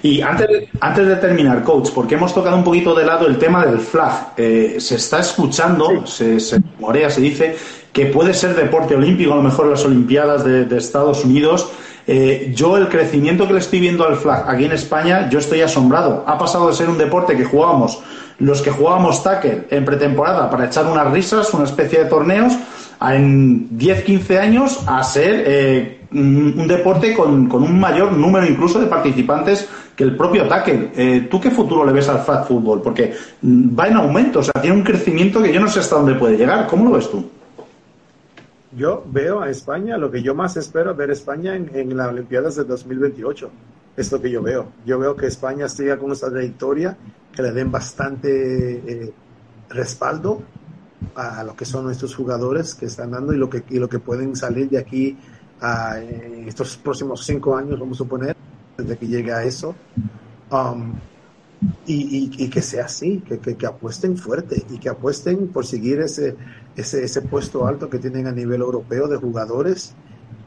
Y antes de, antes de terminar, coach, porque hemos tocado un poquito de lado el tema del flag. Eh, se está escuchando, se, se morea, se dice que puede ser deporte olímpico, a lo mejor las Olimpiadas de, Estados Unidos. Eh, yo el crecimiento que le estoy viendo al flag aquí en España, yo estoy asombrado. Ha pasado de ser un deporte que jugábamos los que jugábamos tackle en pretemporada para echar unas risas, una especie de torneos, en 10-15 años a ser eh, un, deporte con, un mayor número incluso de participantes que el propio tackle. Eh, ¿Tú qué futuro le ves al flag football? Porque mm, va en aumento, o sea, tiene un crecimiento que yo no sé hasta dónde puede llegar. ¿Cómo lo ves tú? Yo veo a España, lo que yo más espero ver España en, las Olimpiadas de 2028. Es lo que yo veo. Yo veo que España siga con esta trayectoria, que le den bastante eh, respaldo a lo que son nuestros jugadores que están dando y lo que, y lo que pueden salir de aquí a estos próximos cinco años, vamos a suponer, desde que llegue a eso. Um, y, y, que sea así, que, apuesten fuerte y que apuesten por seguir ese, ese, ese puesto alto que tienen a nivel europeo de jugadores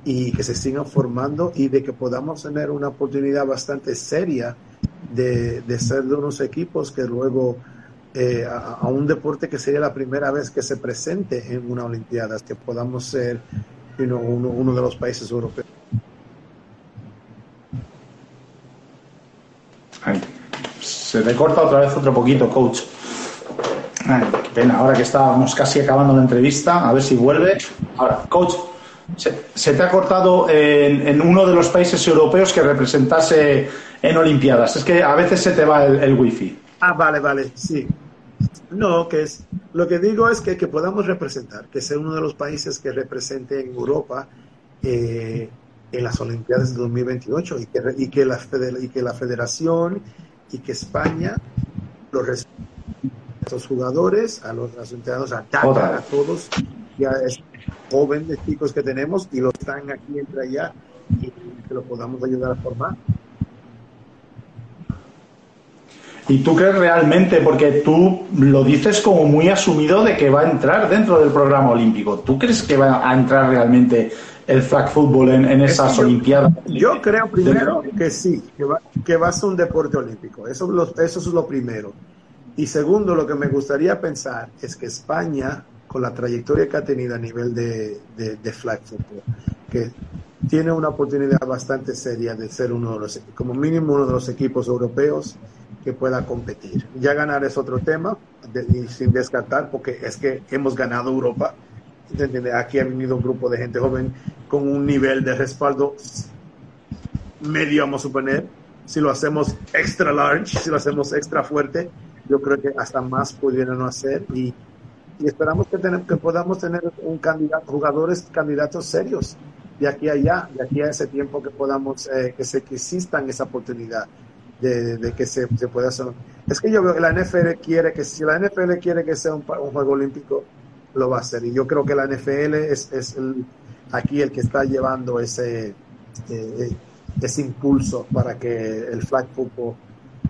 y que se sigan formando y de que podamos tener una oportunidad bastante seria de, de ser de unos equipos que luego eh, a, un deporte que sería la primera vez que se presente en una Olimpiada, que podamos ser uno, uno, de los países europeos. se le corta otra vez otro poquito, coach. Qué pena, ahora que estábamos casi acabando la entrevista, a ver si vuelve. Ahora, coach, se, te ha cortado en, uno de los países europeos que representase en Olimpiadas. Es que a veces se te va el, el wifi. Ah, vale, vale, sí. No, que es, lo que digo es que, que podamos representar, que sea uno de los países que represente en Europa eh, en las Olimpiadas de 2028 y que, y que, la, y que la federación y que España los a los jugadores, a los, a a todos, ya es jóvenes chicos que tenemos y los están aquí entre allá y que lo podamos ayudar a formar. ¿Y tú crees realmente, porque tú lo dices como muy asumido de que va a entrar dentro del programa olímpico, ¿tú crees que va a entrar realmente el flag football en, esas Olimpiadas? Yo creo primero que sí, que va, que va a ser un deporte olímpico, eso, eso es lo primero. Y segundo, lo que me gustaría pensar es que España, con la trayectoria que ha tenido a nivel de, de flag football, que tiene una oportunidad bastante seria de ser uno de los, como mínimo uno de los equipos europeos que pueda competir. Ya ganar es otro tema, sin descartar, porque es que hemos ganado Europa. Aquí ha venido un grupo de gente joven con un nivel de respaldo medio, vamos a suponer. Si lo hacemos extra large, si lo hacemos extra fuerte, yo creo que hasta más pudieran hacer. Y, esperamos que, que podamos tener un candidato, jugadores candidatos serios de aquí a allá, de aquí a ese tiempo que podamos, eh, que, se, que existan esa oportunidad de, que se, pueda hacer. Es que yo veo que la NFL quiere que, si la NFL quiere que sea un, juego olímpico, lo va a hacer. Y yo creo que la NFL es, es el, aquí el que está llevando ese, eh, ese impulso para que el flag football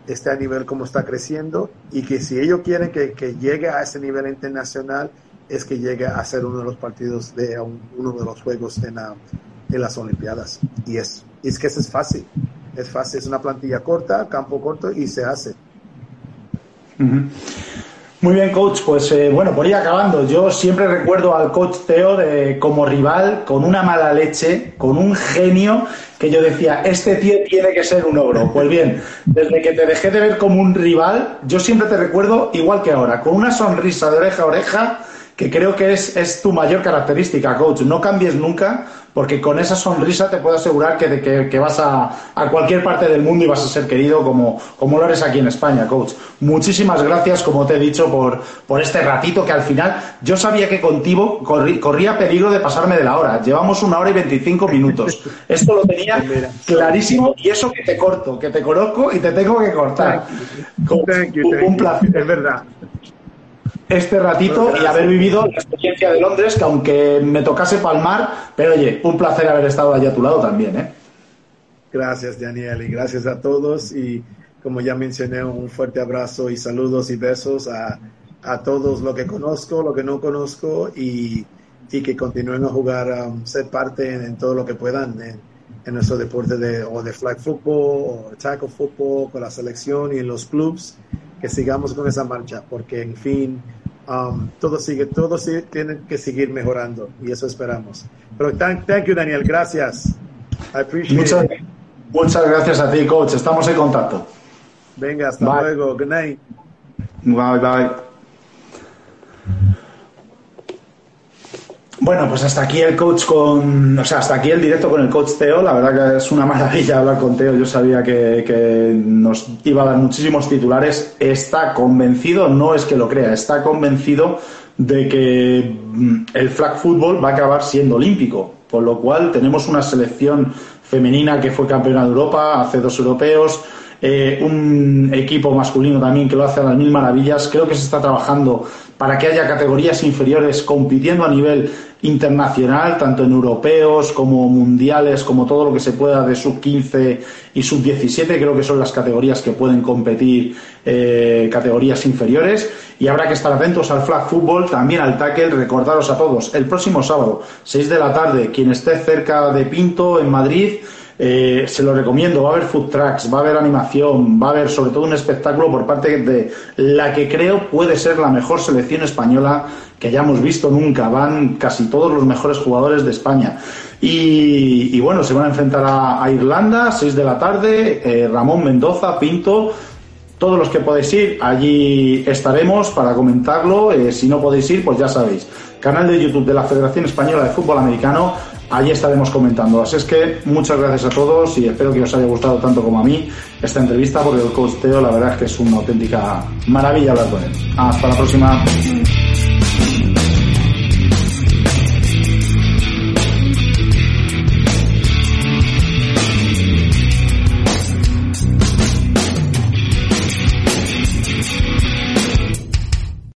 esté a nivel como está creciendo y que si ellos quieren que, que llegue a ese nivel internacional, es que llegue a ser uno de los partidos de uno de los juegos en, en las Olimpiadas. Y es, es que eso es fácil. Es fácil, es una plantilla corta, campo corto y se hace. Muy bien, coach. Pues eh, bueno, por ir acabando, yo siempre recuerdo al coach Teo como rival, con una mala leche, con un genio, que yo decía, este tío tiene que ser un ogro. Pues bien, desde que te dejé de ver como un rival, yo siempre te recuerdo igual que ahora, con una sonrisa de oreja a oreja, que creo que es, es tu mayor característica, coach. No cambies nunca, porque con esa sonrisa te puedo asegurar que, que, que vas a, a, cualquier parte del mundo y vas a ser querido como, como lo eres aquí en España, coach. Muchísimas gracias, como te he dicho, por, por este ratito que al final yo sabía que contigo corría peligro de pasarme de la hora. Llevamos una hora y veinticinco minutos. Esto lo tenía clarísimo y eso que te corto, que te conozco y te tengo que cortar. un placer, es verdad este ratito y haber vivido la experiencia de Londres, que aunque me tocase palmar, pero oye, un placer haber estado allí a tu lado también. ¿eh? Gracias, Daniel, y gracias a todos. Y como ya mencioné, un fuerte abrazo y saludos y besos a, a todos lo que conozco, lo que no conozco y, y que continúen a jugar, a um, ser parte en, todo lo que puedan en, en, nuestro deporte de, o de flag football o tackle football, con la selección y en los clubs, que sigamos con esa marcha, porque en fin, Um, todo sigue, todo sigue, tiene que seguir mejorando y eso esperamos. Pero thank, thank you, Daniel. Gracias. I appreciate muchas, muchas gracias a ti, coach. Estamos en contacto. Venga, hasta luego. Good night. Bye, bye. Bueno, pues hasta aquí el coach con, o sea, hasta aquí el directo con el coach Teo. La verdad que es una maravilla hablar con Teo. Yo sabía que, nos iba a dar muchísimos titulares. Está convencido, no es que lo crea, está convencido de que mm, el flag football va a acabar siendo olímpico. Por lo cual tenemos una selección femenina que fue campeona de Europa, hace dos europeos, eh, un equipo masculino también que lo hace a las mil maravillas. Creo que se está trabajando para que haya categorías inferiores compitiendo a nivel internacional, tanto en europeos como mundiales, como todo lo que se pueda de sub 15 y sub 17, creo que son las categorías que pueden competir eh, categorías inferiores. Y habrá que estar atentos al flag football, también al tackle. Recordaros a todos, el próximo sábado, 6 de la tarde, quien esté cerca de Pinto, en Madrid, eh, se lo recomiendo, va a haber food tracks, va a haber animación, va a haber sobre todo un espectáculo por parte de la que creo puede ser la mejor selección española que hayamos visto nunca. Van casi todos los mejores jugadores de España. Y, bueno, se van a enfrentar a, Irlanda, 6 de la tarde, eh, Ramón Mendoza, Pinto. Todos los que podéis ir, allí estaremos para comentarlo. Eh, si no podéis ir, pues ya sabéis. Canal de YouTube de la Federación Española de Fútbol Americano allí estaremos comentando. Así es que muchas gracias a todos y espero que os haya gustado tanto como a mí esta entrevista porque el coach Teo la verdad es que es una auténtica maravilla hablar con él. Hasta la próxima.